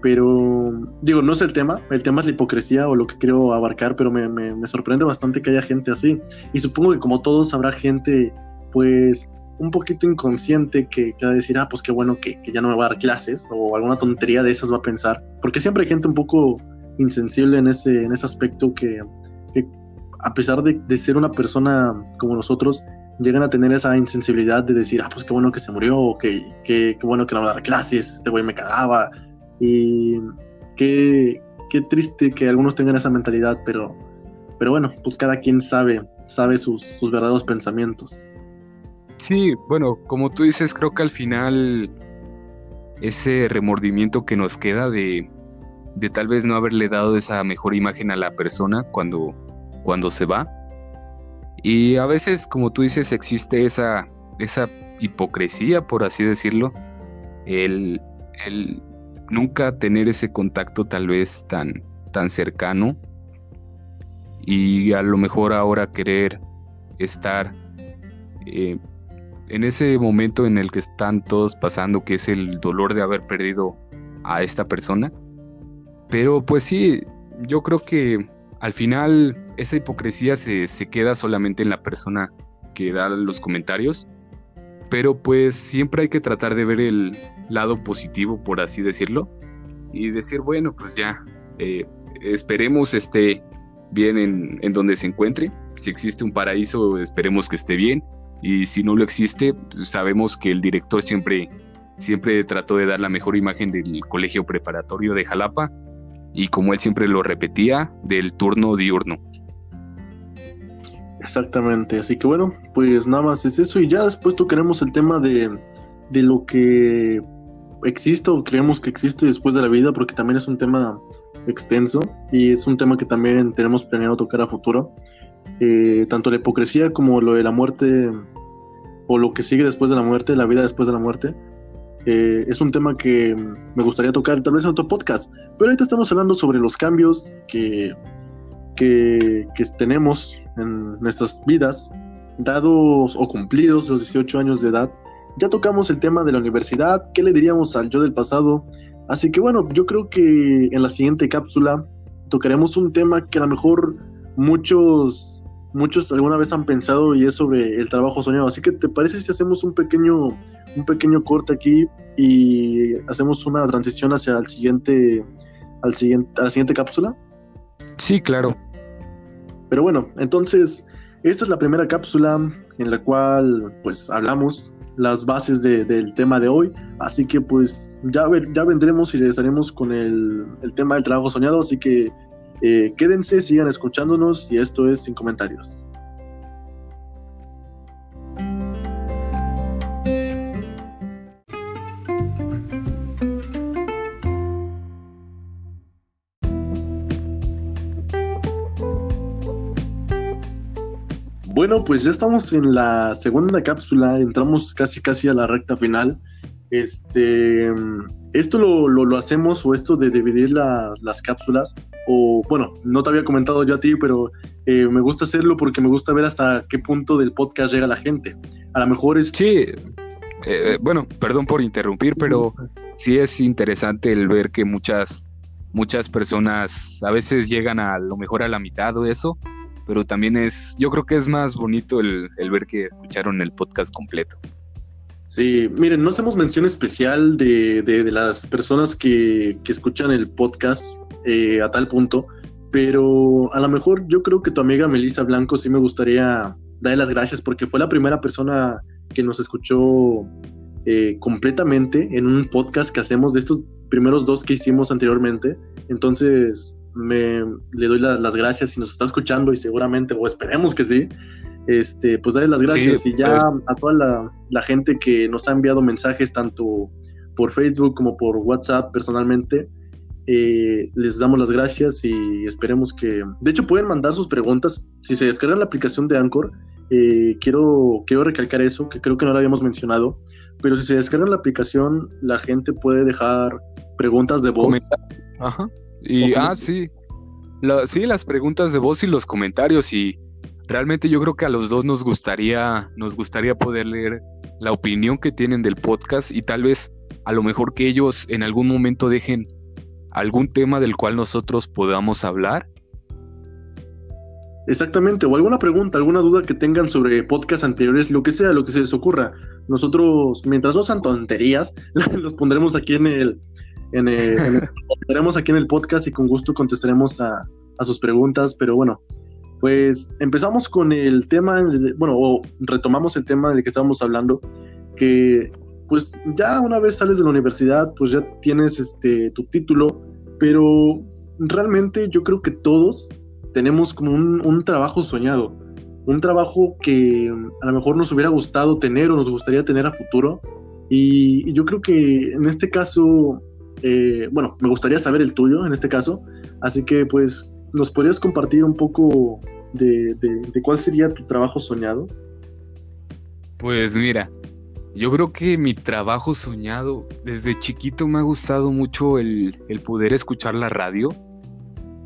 pero, digo, no es el tema, el tema es la hipocresía o lo que quiero abarcar, pero me, me, sorprende bastante que haya gente así. Y supongo que como todos habrá gente, pues, un poquito inconsciente que, que va a decir, ah, pues qué bueno que, ya no me va a dar clases o alguna tontería de esas va a pensar. Porque siempre hay gente un poco insensible en ese, en ese aspecto que, a pesar de, ser una persona como nosotros, llegan a tener esa insensibilidad de decir, ah, pues qué bueno que se murió, o que, que, qué bueno que no va a dar clases, este güey me cagaba, y qué, qué triste que algunos tengan esa mentalidad, pero, pero bueno, pues cada quien sabe, sabe sus, sus verdaderos pensamientos. Sí, bueno, como tú dices, creo que al final ese remordimiento que nos queda de, de tal vez no haberle dado esa mejor imagen a la persona cuando, cuando se va. Y a veces, como tú dices, existe esa, esa hipocresía, por así decirlo. El, el, nunca tener ese contacto tal vez tan, tan cercano y a lo mejor ahora querer estar eh, en ese momento en el que están todos pasando, que es el dolor de haber perdido a esta persona. Pero pues sí, yo creo que al final esa hipocresía se, se queda solamente en la persona que da los comentarios pero pues siempre hay que tratar de ver el lado positivo, por así decirlo, y decir, bueno, pues ya, eh, esperemos esté bien en, donde se encuentre. Si existe un paraíso, esperemos que esté bien. Y si no lo existe, pues sabemos que el director siempre, siempre trató de dar la mejor imagen del colegio preparatorio de Jalapa y como él siempre lo repetía, del turno diurno. Exactamente, así que bueno, pues nada más es eso y ya después tocaremos el tema de, de lo que existe o creemos que existe después de la vida, porque también es un tema extenso y es un tema que también tenemos planeado tocar a futuro. Eh, tanto la hipocresía como lo de la muerte o lo que sigue después de la muerte, la vida después de la muerte, eh, es un tema que me gustaría tocar tal vez en otro podcast. Pero ahorita estamos hablando sobre los cambios que que, tenemos en nuestras vidas, dados o cumplidos los 18 años de edad, ya tocamos el tema de la universidad, qué le diríamos al yo del pasado. Así que bueno, yo creo que en la siguiente cápsula tocaremos un tema que a lo mejor muchos muchos alguna vez han pensado y es sobre el trabajo soñado. Así que, ¿te parece si hacemos un pequeño, un pequeño corte aquí y hacemos una transición hacia el siguiente, al siguiente, a la siguiente cápsula? Sí, claro. Pero bueno, entonces, esta es la primera cápsula en la cual pues hablamos las bases del tema de hoy. Así que pues ya, ver, ya vendremos y regresaremos con el, el tema del trabajo soñado. Así que eh, quédense, sigan escuchándonos y esto es Sin Comentarios. Bueno, pues ya estamos en la segunda cápsula, entramos casi casi a la recta final. Este, esto lo, lo, hacemos o esto de dividir las cápsulas, o bueno, no te había comentado yo a ti, pero eh, me gusta hacerlo porque me gusta ver hasta qué punto del podcast llega la gente. A lo mejor es... Sí, eh, bueno, perdón por interrumpir, pero sí es interesante el ver que muchas, muchas personas a veces llegan a lo mejor a la mitad o eso, pero también es, yo creo que es más bonito el, el ver que escucharon el podcast completo. Sí, miren, no hacemos mención especial de, de, las personas que, que, escuchan el podcast eh, a tal punto, pero a lo mejor yo creo que tu amiga Melissa Blanco sí me gustaría darle las gracias porque fue la primera persona que nos escuchó eh, completamente en un podcast que hacemos de estos primeros dos que hicimos anteriormente. Entonces, me, le doy las gracias si nos está escuchando y seguramente, o esperemos que sí, este, pues darle las gracias y ya pues. a toda la, gente que nos ha enviado mensajes tanto por Facebook como por WhatsApp personalmente. Eh, les damos las gracias y esperemos que... De hecho, pueden mandar sus preguntas. Si se descargan la aplicación de Anchor, eh, quiero, quiero recalcar eso, que creo que no lo habíamos mencionado. Pero si se descargan la aplicación, la gente puede dejar preguntas de voz. Ajá. Y, ah, sí. sí, las preguntas de voz y los comentarios. Y realmente yo creo que a los dos nos gustaría, nos gustaría poder leer la opinión que tienen del podcast y tal vez a lo mejor que ellos en algún momento dejen algún tema del cual nosotros podamos hablar. Exactamente, o alguna pregunta, alguna duda que tengan sobre podcasts anteriores, lo que sea, lo que se les ocurra. Nosotros, mientras no sean tonterías, los pondremos aquí en el, en el, aquí en el podcast y con gusto contestaremos a, a sus preguntas, pero bueno, pues empezamos con el tema, bueno, o retomamos el tema del que estábamos hablando, que pues ya una vez sales de la universidad, pues ya tienes este tu título, pero realmente yo creo que todos tenemos como un, trabajo soñado, un trabajo que a lo mejor nos hubiera gustado tener o nos gustaría tener a futuro. Y, yo creo que en este caso, eh, bueno, me gustaría saber el tuyo en este caso, así que pues ¿Nos podrías compartir un poco de, cuál sería tu trabajo soñado? Pues mira, yo creo que mi trabajo soñado, desde chiquito me ha gustado mucho el, poder escuchar la radio.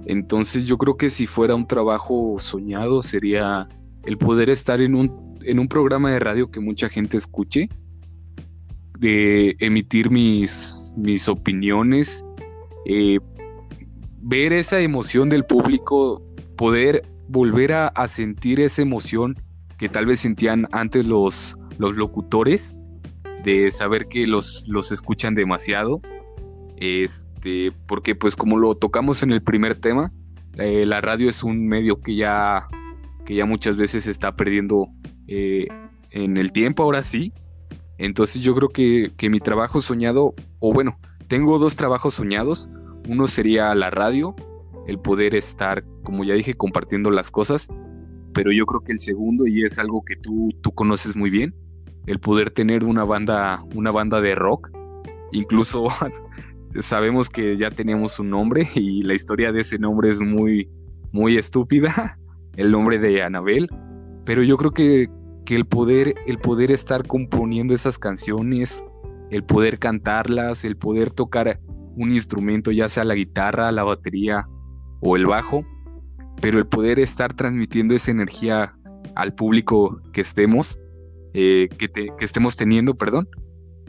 Entonces yo creo que si fuera un trabajo soñado sería el poder estar en un, en un programa de radio que mucha gente escuche, de emitir mis, mis opiniones, eh, ver esa emoción del público, poder volver a, sentir esa emoción que tal vez sentían antes los, los locutores, de saber que los, los escuchan demasiado. Este, porque pues como lo tocamos en el primer tema, eh, la radio es un medio que ya, que ya muchas veces se está perdiendo eh, en el tiempo, ahora sí. Entonces yo creo que, que mi trabajo soñado, o bueno, tengo dos trabajos soñados. Uno sería la radio, el poder estar, como ya dije, compartiendo las cosas, pero yo creo que el segundo, y es algo que tú, tú conoces muy bien, el poder tener una banda, una banda de rock, incluso sabemos que ya tenemos un nombre y la historia de ese nombre es muy, muy estúpida, el nombre de Anabel, pero yo creo que, que el, poder, el poder estar componiendo esas canciones, el poder cantarlas, el poder tocar un instrumento, ya sea la guitarra, la batería o el bajo, pero el poder estar transmitiendo esa energía al público que estemos, eh, que, estemos teniendo, perdón.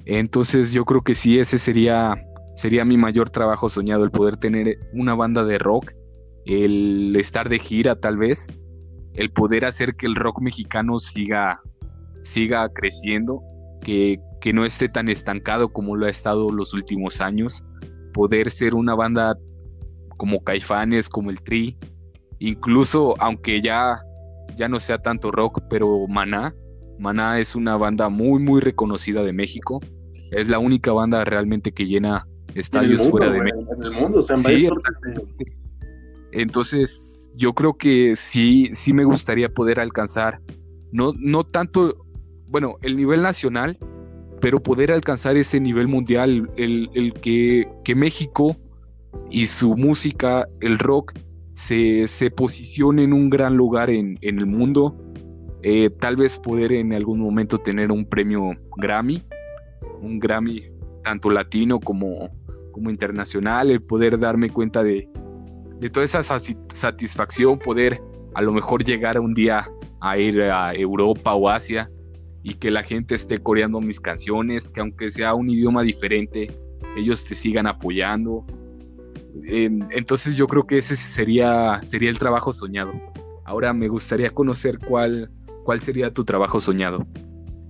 Entonces yo creo que sí, ese sería, sería mi mayor trabajo soñado, el poder tener una banda de rock, el estar de gira tal vez, el poder hacer que el rock mexicano siga, siga creciendo, que, que no esté tan estancado como lo ha estado los últimos años, poder ser una banda como Caifanes, como el Tri, incluso aunque ya, ya no sea tanto rock, pero Maná, Maná es una banda muy, muy reconocida de México. Es la única banda realmente que llena estadios fuera de México. En el mundo, o sea, Entonces, yo creo que sí, sí me gustaría poder alcanzar, no, no tanto, bueno, el nivel nacional, pero poder alcanzar ese nivel mundial, el, el que, que, México y su música, el rock, se, se posicione en un gran lugar en, en el mundo eh, tal vez poder en algún momento tener un premio Grammy, un Grammy tanto latino como, como internacional, el poder darme cuenta de, de toda esa satisfacción, poder a lo mejor llegar un día a ir a Europa o Asia y que la gente esté coreando mis canciones, que aunque sea un idioma diferente, ellos te sigan apoyando. entonces yo creo que ese sería, sería el trabajo soñado. Ahora me gustaría conocer cuál, ¿cuál sería tu trabajo soñado?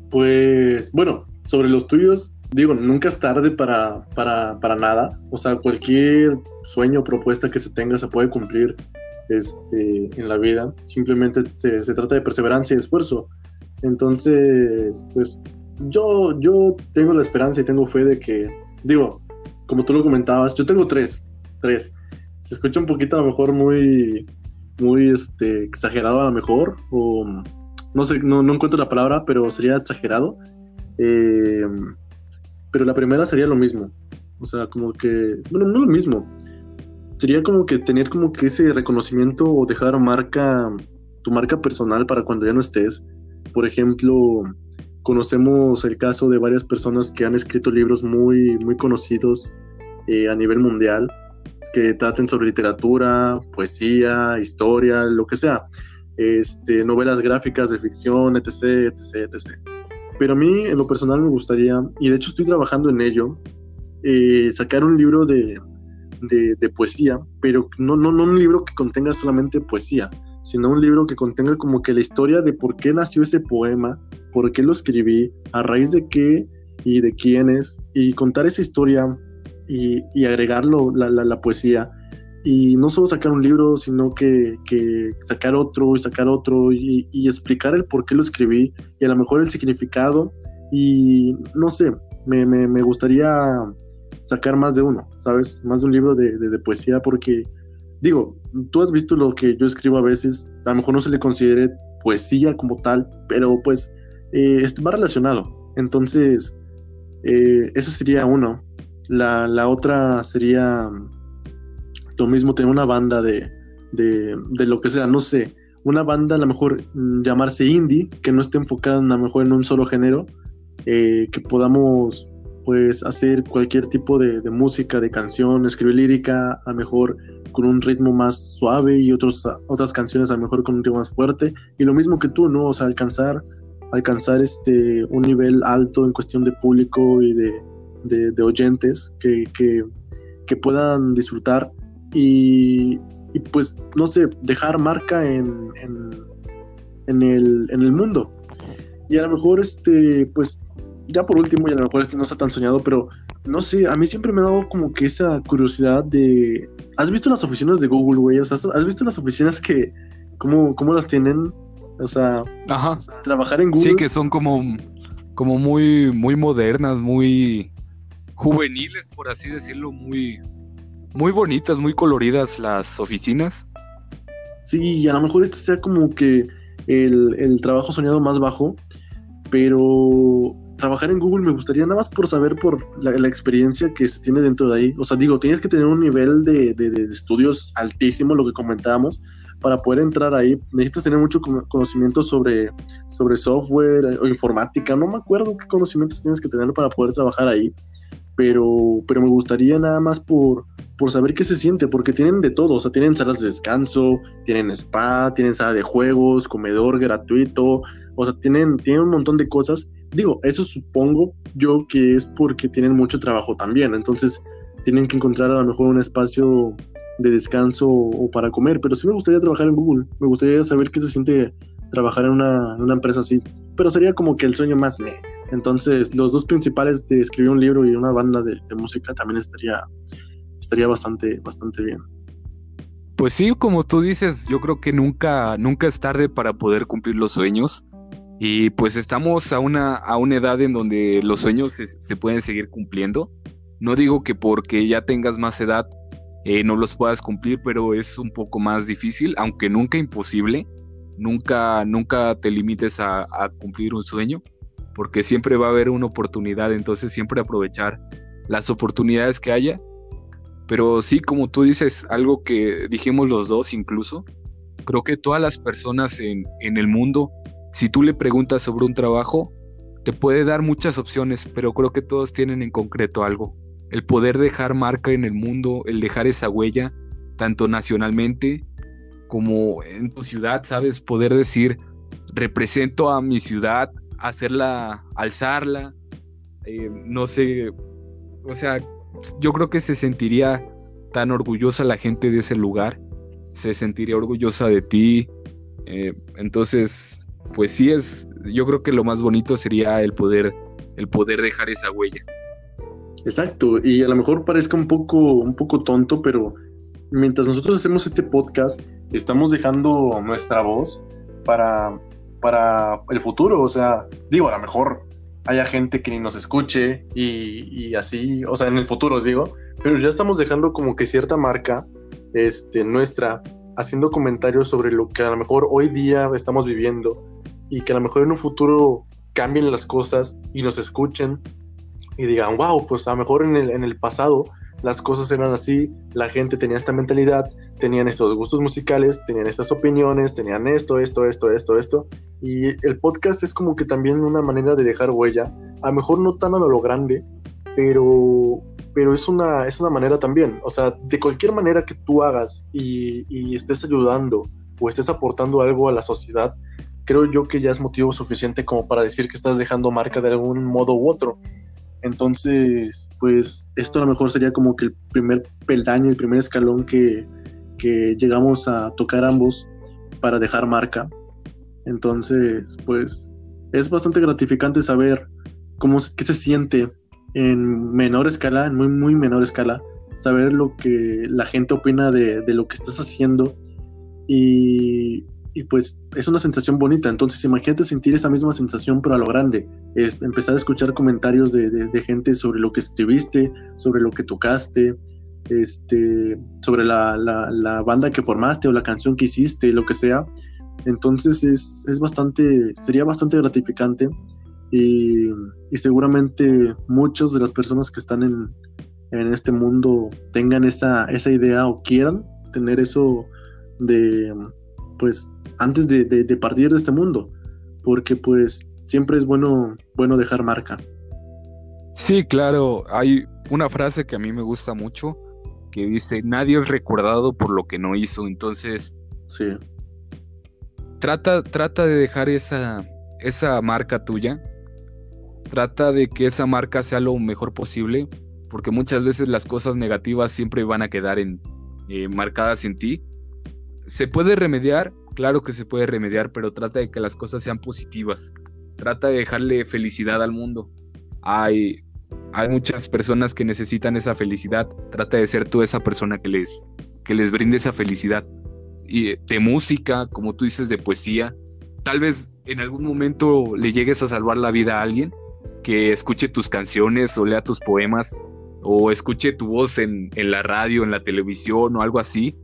Pues bueno, sobre los tuyos, digo, nunca es tarde para, para, nada. O sea, cualquier sueño o propuesta que se tenga se puede cumplir este, en la vida. Simplemente se, trata de perseverancia y esfuerzo. Entonces, pues yo, yo tengo la esperanza y tengo fe de que, digo, como tú lo comentabas, yo tengo tres, tres. Se escucha un poquito a lo mejor muy, muy este, exagerado a lo mejor, o no sé, no, encuentro la palabra, pero sería exagerado. Eh, pero la primera sería lo mismo. O sea, como que, bueno, no lo mismo. Sería como que tener como que ese reconocimiento o dejar marca, tu marca personal para cuando ya no estés. Por ejemplo, conocemos el caso de varias personas que han escrito libros muy, muy conocidos eh, a nivel mundial, que traten sobre literatura, poesía, historia, lo que sea este, novelas gráficas de ficción, etc, etc, etc. Pero a mí, en lo personal, me gustaría, y de hecho estoy trabajando en ello, eh, sacar un libro de, de, poesía, pero no, no, no un libro que contenga solamente poesía, sino un libro que contenga como que la historia de por qué nació ese poema, por qué lo escribí, a raíz de qué y de quiénes, y contar esa historia y, y agregarlo, la, la, la poesía, y no solo sacar un libro, sino que, sacar otro y sacar otro y, explicar el por qué lo escribí y a lo mejor el significado y no sé, me, gustaría sacar más de uno, ¿sabes? Más de un libro de, poesía porque, digo, tú has visto lo que yo escribo a veces, a lo mejor no se le considere poesía como tal, pero pues eh, va relacionado. Entonces, eh, eso sería uno. La, la otra sería lo mismo tener una banda de, de, de, lo que sea, no sé, una banda a lo mejor mm, llamarse indie, que no esté enfocada a lo mejor en un solo género, eh, que podamos pues hacer cualquier tipo de, de, música, de canción, escribir lírica, a mejor con un ritmo más suave y otros, otras canciones a mejor con un ritmo más fuerte, y lo mismo que tú, ¿no? O sea, alcanzar, alcanzar este, un nivel alto en cuestión de público y de, de, oyentes que, que, puedan disfrutar y, pues, no sé, dejar marca en, en, el, en el mundo. Y a lo mejor, este, pues, ya por último, y a lo mejor este no está tan soñado, pero no sé, a mí siempre me ha dado como que esa curiosidad de. ¿Has visto las oficinas de Google, güey? O sea, ¿has visto las oficinas que. ¿Cómo, cómo las tienen? O sea, Ajá. trabajar en Google. Sí, que son como, como muy, muy modernas, muy juveniles, por así decirlo, muy, muy bonitas, muy coloridas las oficinas. Sí, y a lo mejor este sea como que el, trabajo soñado más bajo, pero trabajar en Google me gustaría nada más por saber por la, experiencia que se tiene dentro de ahí. O sea, digo, tienes que tener un nivel de, estudios altísimo, lo que comentábamos, para poder entrar ahí. Necesitas tener mucho conocimiento sobre, sobre software o informática. No me acuerdo qué conocimientos tienes que tener para poder trabajar ahí pero, pero me gustaría nada más por, por saber qué se siente, porque tienen de todo, o sea, tienen salas de descanso, tienen spa, tienen sala de juegos, comedor gratuito, o sea, tienen, tienen un montón de cosas. Digo, eso supongo yo que es porque tienen mucho trabajo también, entonces tienen que encontrar a lo mejor un espacio de descanso o para comer, pero sí me gustaría trabajar en Google, me gustaría saber qué se siente trabajar en una, empresa así, pero sería como que el sueño más me. Entonces, los dos principales de escribir un libro y una banda de, de música también estaría, estaría bastante, bastante bien. Pues sí, como tú dices, yo creo que nunca, nunca es tarde para poder cumplir los sueños. Y pues estamos a una, a una edad en donde los sueños se, pueden seguir cumpliendo. No digo que porque ya tengas más edad eh, no los puedas cumplir, pero es un poco más difícil, aunque nunca imposible. Nunca, nunca te limites a, a cumplir un sueño, porque siempre va a haber una oportunidad, entonces siempre aprovechar las oportunidades que haya pero sí, como tú dices, algo que dijimos los dos incluso, creo que todas las personas en, el mundo, si tú le preguntas sobre un trabajo, te puede dar muchas opciones, pero creo que todos tienen en concreto algo. El poder dejar marca en el mundo, el dejar esa huella, tanto nacionalmente como en tu ciudad, ¿sabes? Poder decir, represento a mi ciudad, hacerla, alzarla, eh, no sé, o sea, yo creo que se sentiría tan orgullosa la gente de ese lugar, se sentiría orgullosa de ti. Eh, entonces, pues sí es, yo creo que lo más bonito sería el poder, el poder dejar esa huella. Exacto, y a lo mejor parezca un poco, un poco tonto, pero mientras nosotros hacemos este podcast, estamos dejando nuestra voz para, para el futuro. O sea, digo, a lo mejor haya gente que ni nos escuche y, así, o sea, en el futuro digo, pero ya estamos dejando como que cierta marca este, nuestra, haciendo comentarios sobre lo que a lo mejor hoy día estamos viviendo y que a lo mejor en un futuro cambien las cosas y nos escuchen y digan, wow, pues a lo mejor en el, en el pasado las cosas eran así, la gente tenía esta mentalidad, tenían estos gustos musicales, tenían estas opiniones, tenían esto, esto, esto, esto, esto. Y el podcast es como que también una manera de dejar huella, a lo mejor no tan a lo grande, pero, pero es, una, es una manera también. O sea, de cualquier manera que tú hagas y, y estés ayudando o estés aportando algo a la sociedad, creo yo que ya es motivo suficiente como para decir que estás dejando marca de algún modo u otro. Entonces, pues esto a lo mejor sería como que el primer peldaño, el primer escalón que, llegamos a tocar ambos para dejar marca. Entonces, pues es bastante gratificante saber cómo qué se siente en menor escala, en muy, muy menor escala, saber lo que la gente opina de, de lo que estás haciendo y, y pues es una sensación bonita. Entonces imagínate sentir esa misma sensación pero a lo grande. Es empezar a escuchar comentarios de, gente sobre lo que escribiste, sobre lo que tocaste, este, sobre la, la, banda que formaste o la canción que hiciste, lo que sea. Entonces es, es bastante, sería bastante gratificante y, y, seguramente muchas de las personas que están en, en este mundo tengan esa, esa idea o quieran tener eso de pues antes de, partir de este mundo, porque pues siempre es bueno, bueno dejar marca. Sí, claro, hay una frase que a mí me gusta mucho que dice, nadie es recordado por lo que no hizo, entonces... Sí. Trata, trata de dejar esa, esa marca tuya, trata de que esa marca sea lo mejor posible, porque muchas veces las cosas negativas siempre van a quedar en, eh, marcadas en ti. Se puede remediar, Claro que se puede remediar, pero trata de que las cosas sean positivas. Trata de dejarle felicidad al mundo. Hay, hay muchas personas que necesitan esa felicidad. Trata de ser tú esa persona que les, que les brinde esa felicidad. Y de música, como tú dices, de poesía. Tal vez en algún momento le llegues a salvar la vida a alguien que escuche tus canciones o lea tus poemas o escuche tu voz en, en la radio, en la televisión o algo así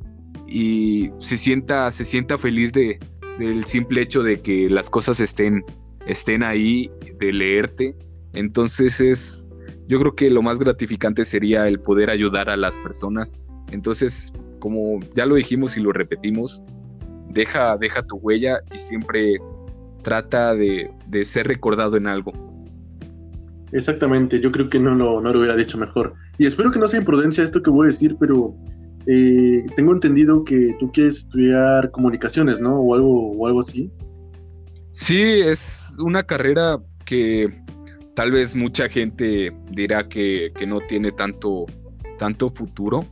y se sienta, se sienta feliz de, del simple hecho de que las cosas estén, estén ahí, de leerte. Entonces es, yo creo que lo más gratificante sería el poder ayudar a las personas. Entonces, como ya lo dijimos y lo repetimos, deja, deja tu huella y siempre trata de, de ser recordado en algo. Exactamente, yo creo que no lo, no lo hubiera dicho mejor. Y espero que no sea imprudencia esto que voy a decir, pero eh, tengo entendido que tú quieres estudiar comunicaciones, ¿no? O algo, o algo así. Sí, es una carrera que tal vez mucha gente dirá que, no tiene tanto, tanto futuro,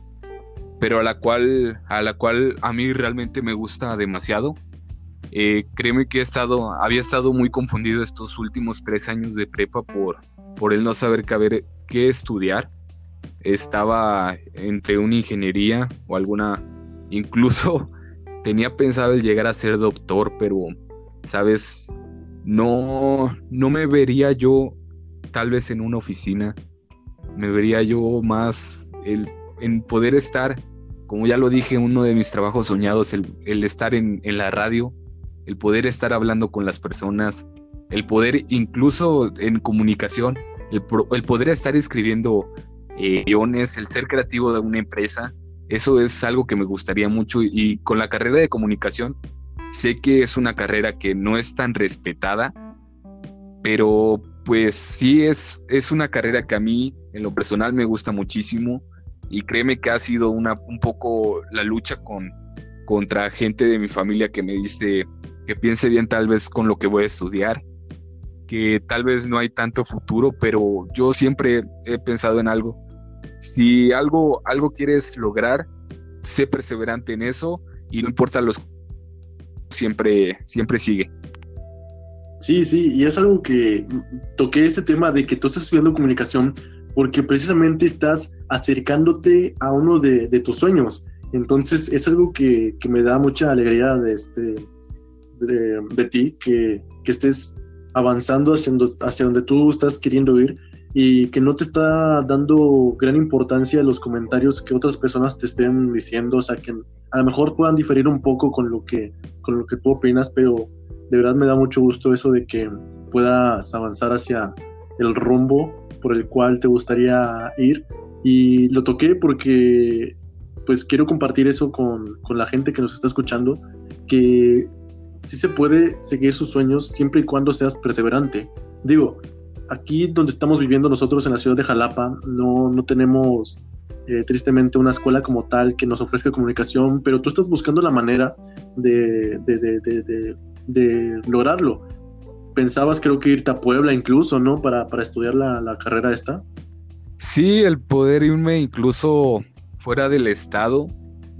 pero a la cual, a la cual a mí realmente me gusta demasiado. Eh, créeme que he estado, había estado muy confundido estos últimos tres años de prepa por, por el no saber qué, qué estudiar. Estaba entre una ingeniería o alguna, incluso tenía pensado el llegar a ser doctor, pero, sabes, no, no me vería yo tal vez en una oficina, me vería yo más el, en poder estar, como ya lo dije, uno de mis trabajos soñados, el, el estar en, en, la radio, el poder estar hablando con las personas, el poder incluso en comunicación, el, el poder estar escribiendo eh, guiones, el ser creativo de una empresa, eso es algo que me gustaría mucho. Y con la carrera de comunicación sé que es una carrera que no es tan respetada, pero pues sí es, es una carrera que a mí en lo personal me gusta muchísimo. Y créeme que ha sido una, un poco la lucha con, contra gente de mi familia que me dice que piense bien tal vez con lo que voy a estudiar, que tal vez no hay tanto futuro, pero yo siempre he pensado en algo. Si algo, algo quieres lograr, sé perseverante en eso y no importa los siempre, siempre sigue. Sí, sí, y es algo que toqué este tema de que tú estás estudiando comunicación porque precisamente estás acercándote a uno de, tus sueños. Entonces es algo que, me da mucha alegría de, este, de, ti, que, estés avanzando hacia, hacia donde tú estás queriendo ir y que no te está dando gran importancia los comentarios que otras personas te estén diciendo, o sea, que a lo mejor puedan diferir un poco con lo que, con lo que tú opinas, pero de verdad me da mucho gusto eso de que puedas avanzar hacia el rumbo por el cual te gustaría ir. Y lo toqué porque pues quiero compartir eso con, con la gente que nos está escuchando, que sí se puede seguir sus sueños siempre y cuando seas perseverante. Digo, aquí donde estamos viviendo nosotros en la ciudad de Jalapa, no, no tenemos eh, tristemente una escuela como tal que nos ofrezca comunicación, pero tú estás buscando la manera de, de, lograrlo. Pensabas creo que irte a Puebla incluso, ¿no? Para, para estudiar la, la, carrera esta. Sí, el poder irme incluso fuera del estado.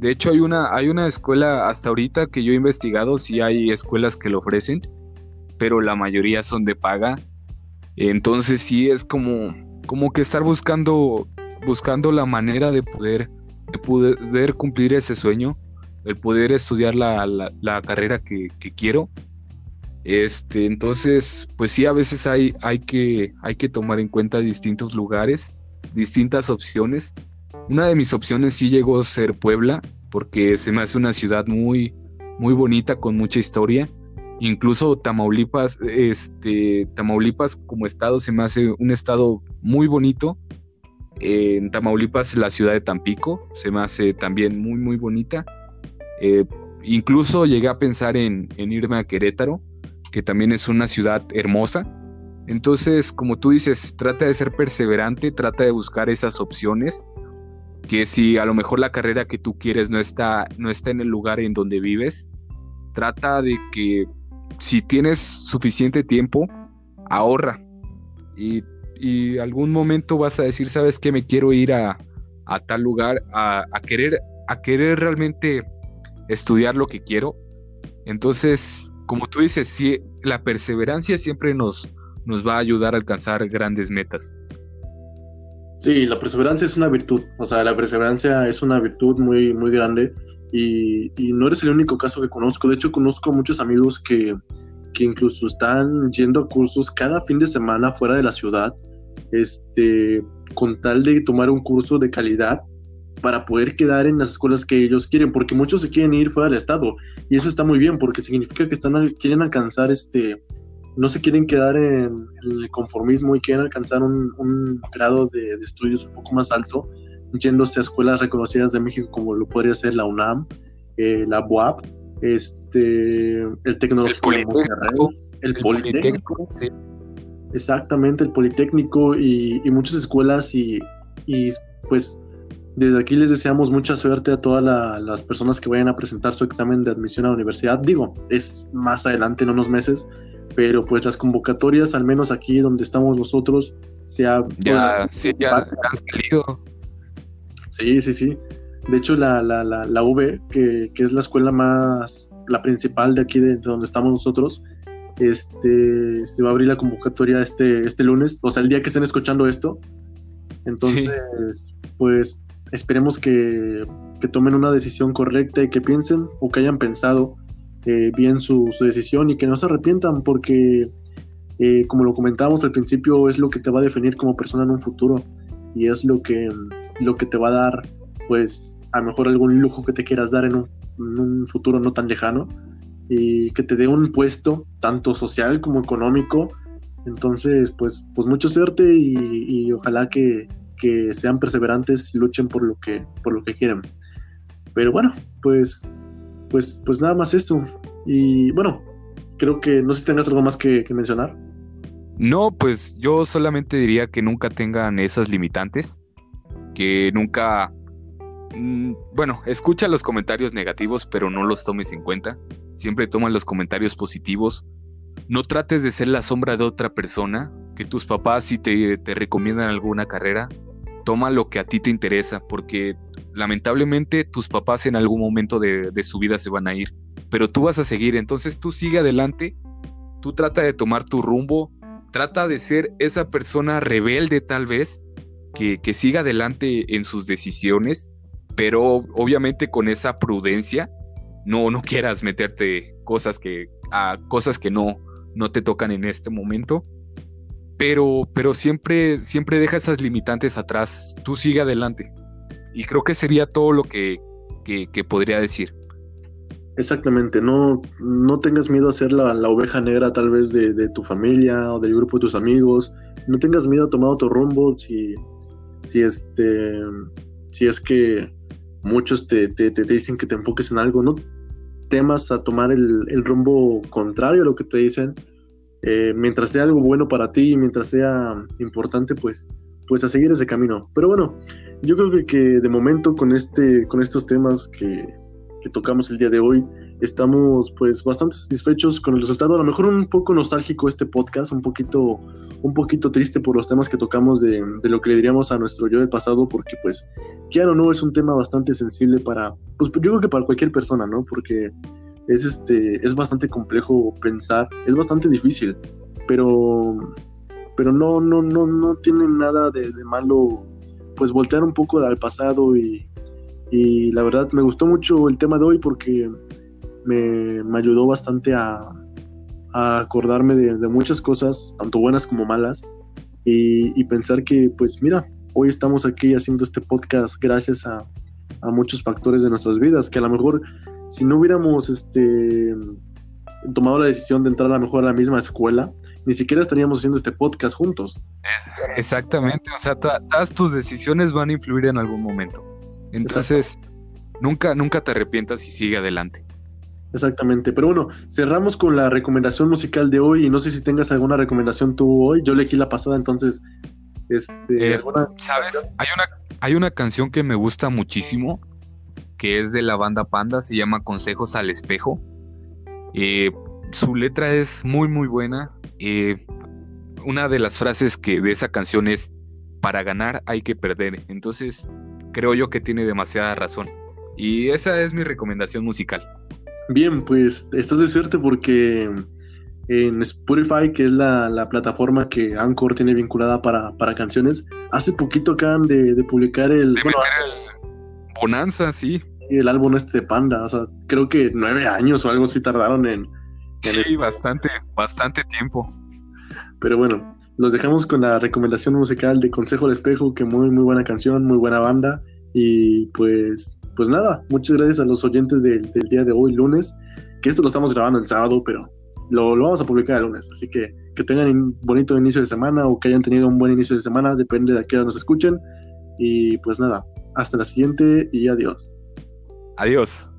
De hecho, hay una, hay una escuela hasta ahorita que yo he investigado, sí hay escuelas que lo ofrecen, pero la mayoría son de paga. Entonces sí es como, como que estar buscando, buscando la manera de poder, de poder cumplir ese sueño, el poder estudiar la, la, carrera que, quiero. Este, entonces, pues sí, a veces hay, hay, que, hay que tomar en cuenta distintos lugares, distintas opciones. Una de mis opciones sí llegó a ser Puebla, porque se me hace una ciudad muy, muy bonita, con mucha historia. Incluso Tamaulipas, este, Tamaulipas como estado se me hace un estado muy bonito. En Tamaulipas, la ciudad de Tampico, se me hace también muy, muy bonita. Eh, incluso llegué a pensar en, irme a Querétaro, que también es una ciudad hermosa. Entonces, como tú dices, trata de ser perseverante, trata de buscar esas opciones, que si a lo mejor la carrera que tú quieres no está, no está en el lugar en donde vives, trata de que si tienes suficiente tiempo, ahorra. Y, y, algún momento vas a decir, ¿sabes qué? Me quiero ir a, tal lugar, a, querer, a querer realmente estudiar lo que quiero. Entonces, como tú dices, sí, la perseverancia siempre nos, nos va a ayudar a alcanzar grandes metas. Sí, la perseverancia es una virtud, o sea, la perseverancia es una virtud muy, muy grande y, no eres el único caso que conozco. De hecho, conozco muchos amigos que, que incluso están yendo a cursos cada fin de semana fuera de la ciudad, este, con tal de tomar un curso de calidad para poder quedar en las escuelas que ellos quieren, porque muchos se quieren ir fuera del estado y eso está muy bien porque significa que están quieren alcanzar este no se quieren quedar en, el conformismo y quieren alcanzar un, grado de, de, estudios un poco más alto yéndose a escuelas reconocidas de México como lo podría ser la UNAM, eh, la UAP, este, el Tecnológico el Politécnico, el, Politécnico, exactamente, el Politécnico y, muchas escuelas y, pues desde aquí les deseamos mucha suerte a todas las personas que vayan a presentar su examen de admisión a la universidad. Digo, es más adelante, en unos meses, pero pues las convocatorias, al menos aquí donde estamos nosotros, se ha... Ya, sí, ya han salido. Sí, sí, sí. De hecho, la, la, la, la UV, que, que, es la escuela más, la principal de aquí de, donde estamos nosotros, este, se va a abrir la convocatoria este, este lunes, o sea, el día que estén escuchando esto. Entonces, pues esperemos que, que, tomen una decisión correcta y que piensen o que hayan pensado eh, bien su, decisión y que no se arrepientan porque, eh, como lo comentábamos al principio, es lo que te va a definir como persona en un futuro y es lo que, lo que te va a dar pues a lo mejor algún lujo que te quieras dar en un, futuro no tan lejano y que te dé un puesto tanto social como económico. Entonces, pues, pues mucha suerte y, ojalá que, sean perseverantes y luchen por lo que, por lo que quieren. Pero bueno, pues, pues, pues nada más eso. Y bueno, creo que no sé si tengas algo más que mencionar. No, pues yo solamente diría que nunca tengan esas limitantes, que nunca Mm, bueno, escucha los comentarios negativos, pero no los tomes en cuenta. Siempre toma los comentarios positivos. No trates de ser la sombra de otra persona. Que tus papás, si te, recomiendan alguna carrera, toma lo que a ti te interesa, porque lamentablemente tus papás en algún momento de, su vida se van a ir, pero tú vas a seguir. Entonces tú sigue adelante. Tú trata de tomar tu rumbo. Trata de ser esa persona rebelde, tal vez, que, que siga adelante en sus decisiones pero obviamente con esa prudencia, no, no quieras meterte cosas que, a cosas que no, no te tocan en este momento. Pero, pero siempre, siempre deja esas limitantes atrás. Tú sigue adelante. Y creo que sería todo lo que, que, podría decir. Exactamente, no, no tengas miedo a ser la, oveja negra tal vez de, de, tu familia o del grupo de tus amigos. No tengas miedo a tomar otro rumbo si, si, este, si es que muchos te, te, te, dicen que te enfoques en algo, no temas a tomar el, el rumbo contrario a lo que te dicen, eh, mientras sea algo bueno para ti, mientras sea importante, pues, pues a seguir ese camino. Pero bueno, yo creo que, que de momento con, este, con estos temas que, que tocamos el día de hoy, estamos pues bastante satisfechos con el resultado. A lo mejor un poco nostálgico este podcast, un poquito, un poquito triste por los temas que tocamos de, de lo que le diríamos a nuestro yo del pasado, porque pues, claro, no, es un tema bastante sensible para, pues yo creo que para cualquier persona, ¿no? Porque es, este, es bastante complejo pensar, es bastante difícil, pero, pero no, no, no, no tiene nada de, malo, pues voltear un poco al pasado y, y la verdad me gustó mucho el tema de hoy porque me, ayudó bastante a, acordarme de, muchas cosas, tanto buenas como malas, y, pensar que, pues mira, hoy estamos aquí haciendo este podcast gracias a, muchos factores de nuestras vidas, que a lo mejor si no hubiéramos este, tomado la decisión de entrar a lo mejor a la misma escuela, ni siquiera estaríamos haciendo este podcast juntos. Exactamente, o sea, todas tus decisiones van a influir en algún momento. Entonces, nunca, nunca te arrepientas y sigue adelante. Exactamente, pero bueno, cerramos con la recomendación musical de hoy y no sé si tengas alguna recomendación tú hoy, yo elegí la pasada, entonces, este, eh, ¿sabes? Hay una, hay una canción que me gusta muchísimo, que es de la banda Panda, se llama Consejos al Espejo. Eh, su letra es muy, muy buena. Eh, una de las frases que de esa canción es, para ganar hay que perder, entonces creo yo que tiene demasiada razón. Y esa es mi recomendación musical. Bien, pues estás de suerte porque en Spotify, que es la, plataforma que Anchor tiene vinculada para, canciones, hace poquito acaban de, publicar el, bueno, Bonanza, sí. El álbum este de Panda, o sea, creo que nueve años o algo así tardaron en... sí, bastante, bastante tiempo. Pero bueno, los dejamos con la recomendación musical de Consejo al Espejo, que muy, muy buena canción, muy buena banda. Y pues pues nada, muchas gracias a los oyentes del, día de hoy, lunes, que esto lo estamos grabando el sábado, pero lo, vamos a publicar el lunes. Así que que tengan un bonito inicio de semana o que hayan tenido un buen inicio de semana, depende de a qué hora nos escuchen. Y pues nada, hasta la siguiente y adiós. Adiós.